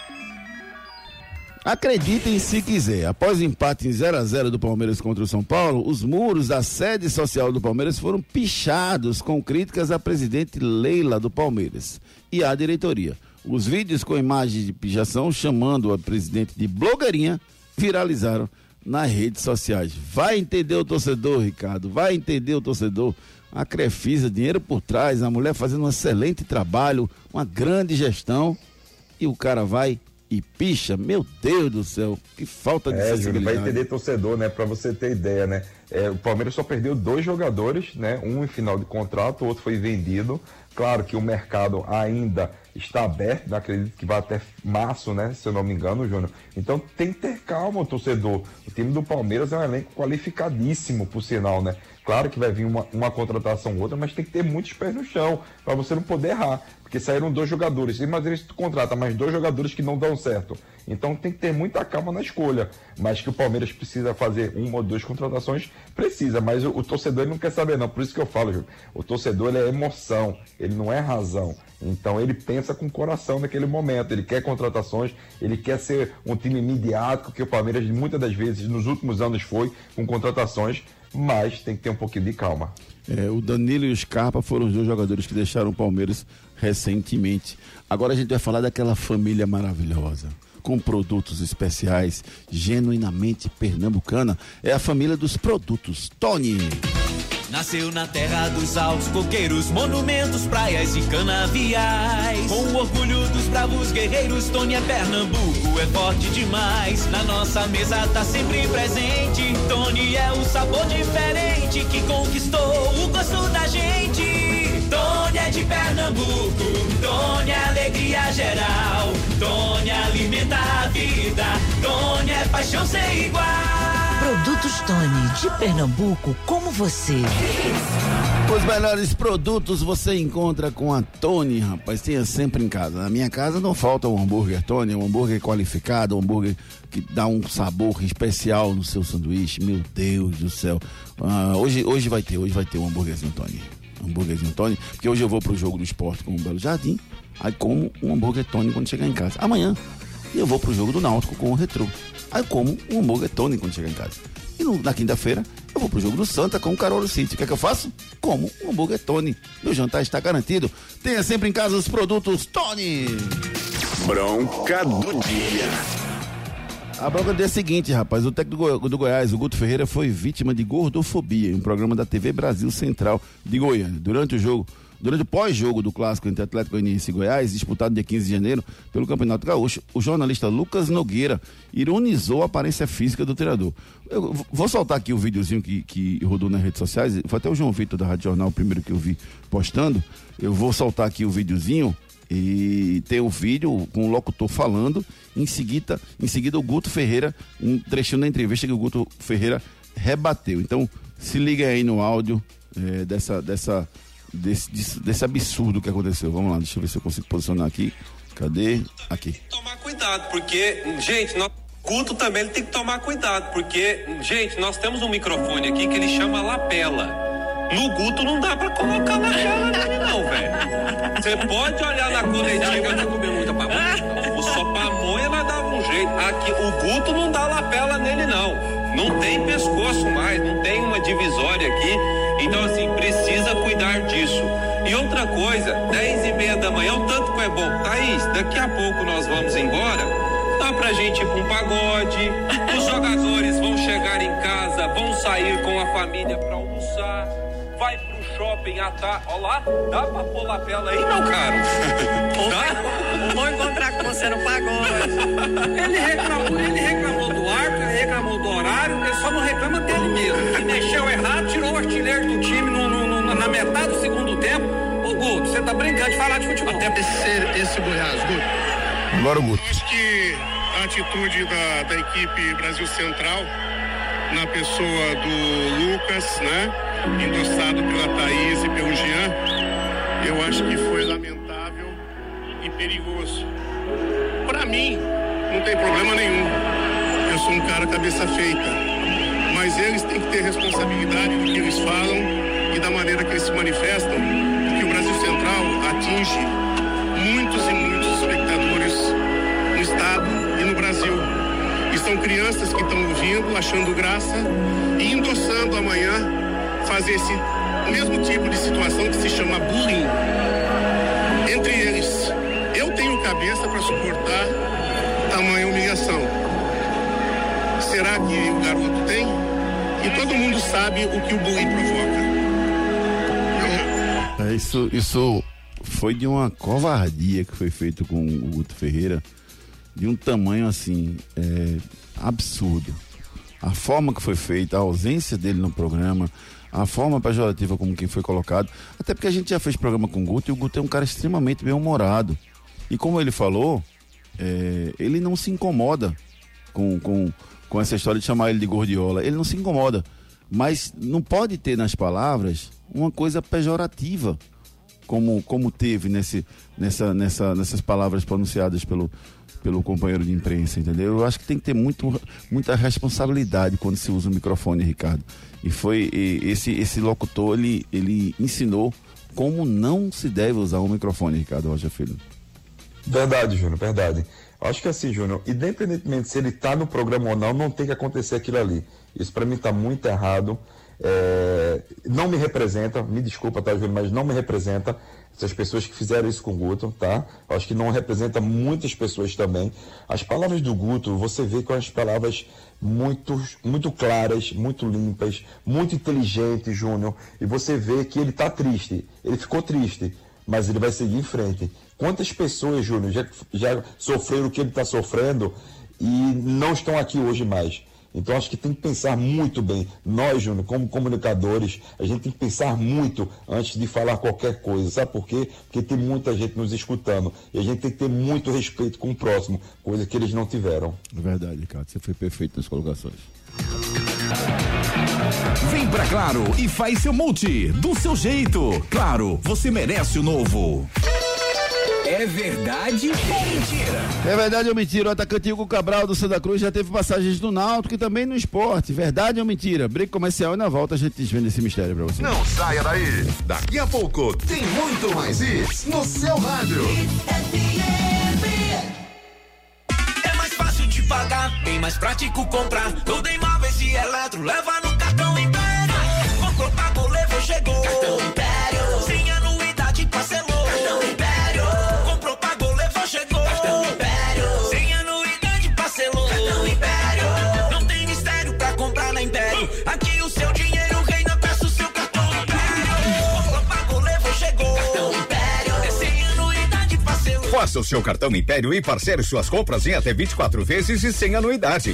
Acreditem se quiser, após o empate em 0 a 0 do Palmeiras contra o São Paulo, os muros da sede social do Palmeiras foram pichados com críticas à presidente Leila do Palmeiras e à diretoria. Os vídeos com imagens de pichação chamando a presidente de blogueirinha viralizaram nas redes sociais. Vai entender o torcedor, Ricardo, vai entender o torcedor. A Crefisa, dinheiro por trás, a mulher fazendo um excelente trabalho, uma grande gestão e o cara vai e picha, meu Deus do céu, que falta de É, Júlio, vai sensibilidade. entender torcedor, né? Pra você ter ideia, né? É, o Palmeiras só perdeu dois jogadores, né? Um em final de contrato, o outro foi vendido. Claro que o mercado ainda está aberto, né? acredito que vai até março, né? Se eu não me engano, Júnior. Então tem que ter calma, torcedor. O time do Palmeiras é um elenco qualificadíssimo, por sinal, né? Claro que vai vir uma, uma contratação ou outra, mas tem que ter muitos pés no chão para você não poder errar. Porque saíram dois jogadores. Imagina se tu contrata mais dois jogadores que não dão certo. Então tem que ter muita calma na escolha. Mas que o Palmeiras precisa fazer uma ou duas contratações, precisa. Mas o, o torcedor não quer saber, não. Por isso que eu falo, Júlio. O torcedor é emoção, ele não é razão. Então ele pensa com o coração naquele momento. Ele quer contratações, ele quer ser um time midiático, que o Palmeiras muitas das vezes nos últimos anos foi com contratações, mas tem que ter um pouquinho de calma. É, o Danilo e o Scarpa foram os dois jogadores que deixaram o Palmeiras recentemente. Agora a gente vai falar daquela família maravilhosa, com produtos especiais, genuinamente pernambucana. É a família dos produtos. Tony. Nasceu na terra dos altos coqueiros, monumentos, praias e canaviais. Com o orgulho dos bravos guerreiros, Tony é Pernambuco, é forte demais. Na nossa mesa tá sempre presente. Tony é o sabor diferente que conquistou o gosto da gente. Tony é de Pernambuco, Tony é alegria geral. Tony alimenta a vida, Tony é paixão sem igual. Produtos Tony, de Pernambuco, como você. Os melhores produtos você encontra com a Tony, rapaz. Tenha sempre em casa. Na minha casa não falta um hambúrguer Tony, um hambúrguer qualificado, um hambúrguer que dá um sabor especial no seu sanduíche. Meu Deus do céu. Ah, hoje, hoje vai ter, hoje vai ter um hambúrguerzinho Tony. Hambúrguerzinho Tony, porque hoje eu vou pro jogo do esporte com o Belo Jardim, aí como um hambúrguer Tony quando chegar em casa. Amanhã eu vou pro jogo do Náutico com o Retrô. Aí como um hambúrguer Tony quando chegar em casa. E no- na quinta-feira eu vou pro jogo do Santa com o Carol City. O que é que eu faço? Como um hambúrguer Tony. Meu jantar está garantido. Tenha sempre em casa os produtos Tony. Bronca do dia. A bronca do dia é a seguinte, rapaz. O técnico do, do Goiás, o Guto Ferreira, foi vítima de gordofobia em um programa da TV Brasil Central de Goiânia. Durante o jogo, durante o pós-jogo do clássico entre Atlético Goianiense e Goiás, disputado dia 15 de janeiro pelo Campeonato Gaúcho, o jornalista Lucas Nogueira ironizou a aparência física do treinador. Eu vou soltar aqui o videozinho que, que rodou nas redes sociais. Foi até o João Vitor da Rádio Jornal, o primeiro que eu vi postando. Eu vou soltar aqui o videozinho e tem o vídeo com o locutor falando. Em seguida, em seguida o Guto Ferreira, um trechinho da entrevista que o Guto Ferreira rebateu. Então, se liga aí no áudio eh, dessa, dessa, desse, desse, desse absurdo que aconteceu. Vamos lá, deixa eu ver se eu consigo posicionar aqui. Cadê? Aqui. cuidado, porque, gente, nós, Guto também ele tem que tomar cuidado, porque, gente, nós temos um microfone aqui que ele chama lapela. No Guto não dá pra colocar lapela nele, não, velho. Você pode olhar na coletiva. Vai comer muita pamonha? Só pamonha vai dar um jeito. Aqui, o Guto não dá lapela nele, não. Não tem pescoço mais, não tem uma divisória aqui. Então, assim, precisa cuidar disso. E outra coisa, 10 e meia da manhã, o tanto que é bom. Thaís, daqui a pouco nós vamos embora. Dá pra gente ir pra um pagode. Os jogadores vão chegar em casa, vão sair com a família pra almoçar. Vai pro shopping à tarde. Ó lá, dá pra pôr lapela aí, meu caro? Dá? Vou encontrar com você no pagode. Ele reclamou, ele reclamou ele reclamou do horário, ele só não reclama dele mesmo. Se mexeu errado, tirou o artilheiro do time no- no- no- na metade do segundo tempo. Ô Guto, você tá brincando de falar de futebol. Até esse, esse Goiás, Guto. Agora o Guto. Acho que a atitude da, da equipe Brasil Central na pessoa do Lucas, né? Endossado pela Thaís e pelo Jean, eu acho que foi lamentável e perigoso. Para mim, não tem problema nenhum. Sou um cara cabeça feita. Mas eles têm que ter responsabilidade do que eles falam e da maneira que eles se manifestam, porque o Brasil Central atinge muitos e muitos espectadores no estado e no Brasil. E são crianças que estão ouvindo, achando graça e endossando amanhã fazer esse mesmo tipo de situação que se chama bullying entre eles. Eu tenho cabeça para suportar tamanha humilhação. Será que o garoto tem? E todo mundo sabe o que o bullying provoca. É, isso, isso foi de uma covardia que foi feito com o Guto Ferreira, de um tamanho assim, é, absurdo. A forma que foi feita, a ausência dele no programa, a forma pejorativa como quem foi colocado, até porque a gente já fez programa com o Guto e o Guto é um cara extremamente bem-humorado. E como ele falou, é, ele não se incomoda com, com, com essa história de chamar ele de gordiola. Ele não se incomoda. Mas não pode ter nas palavras uma coisa pejorativa, como, como teve nesse, nessa, nessa, nessas palavras pronunciadas pelo, pelo companheiro de imprensa, entendeu? Eu acho que tem que ter muito, muita responsabilidade quando se usa o microfone, Ricardo. E foi e esse, esse locutor, ele, ele ensinou como não se deve usar o microfone, Ricardo Rocha Filho. Verdade, Júnior, verdade. Acho que assim, Júnior, independentemente se ele está no programa ou não, não tem que acontecer aquilo ali. Isso para mim está muito errado. É, não me representa, me desculpa, tá, Júnior, mas não me representa essas pessoas que fizeram isso com o Guto, tá? Acho que não representa muitas pessoas também. As palavras do Guto, você vê com as palavras muito, muito claras, muito limpas, muito inteligentes, Júnior, e você vê que ele está triste, ele ficou triste, mas ele vai seguir em frente. Quantas pessoas, Júnior, já, já sofreram o que ele está sofrendo e não estão aqui hoje mais? Então acho que tem que pensar muito bem. Nós, Júnior, como comunicadores, a gente tem que pensar muito antes de falar qualquer coisa. Sabe por quê? Porque tem muita gente nos escutando. E a gente tem que ter muito respeito com o próximo, coisa que eles não tiveram. É verdade, Ricardo. Você foi perfeito nas colocações. Vem pra Claro e faz seu multi do seu jeito. Claro, você merece o novo. É verdade ou mentira? É verdade ou mentira? O atacante Hugo Cabral do Santa Cruz já teve passagens no Náutico e também no esporte. Verdade ou mentira? Briga comercial e na volta a gente desvenda esse mistério pra você. Não saia daí. Daqui a pouco tem muito mais isso no seu rádio. É mais fácil de pagar, bem mais prático comprar. Tudo em móveis e eletro, leva no cartão Império. Comprou, pagou, levou, chegou. Cartão Império. Faça o seu cartão Império e parcele suas compras em até 24 vezes e sem anuidade.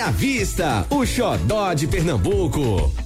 à vista, o xodó de Pernambuco.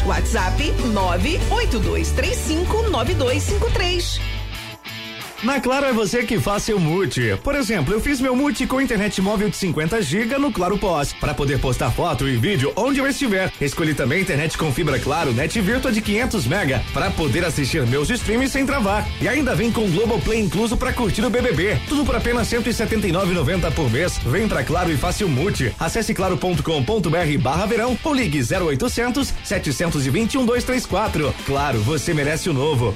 WhatsApp 982359253. Na Claro é você que faz seu multi. Por exemplo, eu fiz meu multi com internet móvel de 50 GB no Claro Pós, para poder postar foto e vídeo onde eu estiver. Escolhi também internet com fibra Claro Net Virtua de 500 mega para poder assistir meus streams sem travar. E ainda vem com Globoplay incluso para curtir o BBB. Tudo por apenas 179,90 por mês. Vem pra Claro e faça o multi. Acesse claro.com.br/barra verão ou ligue 0800 721 234. Claro, você merece o novo.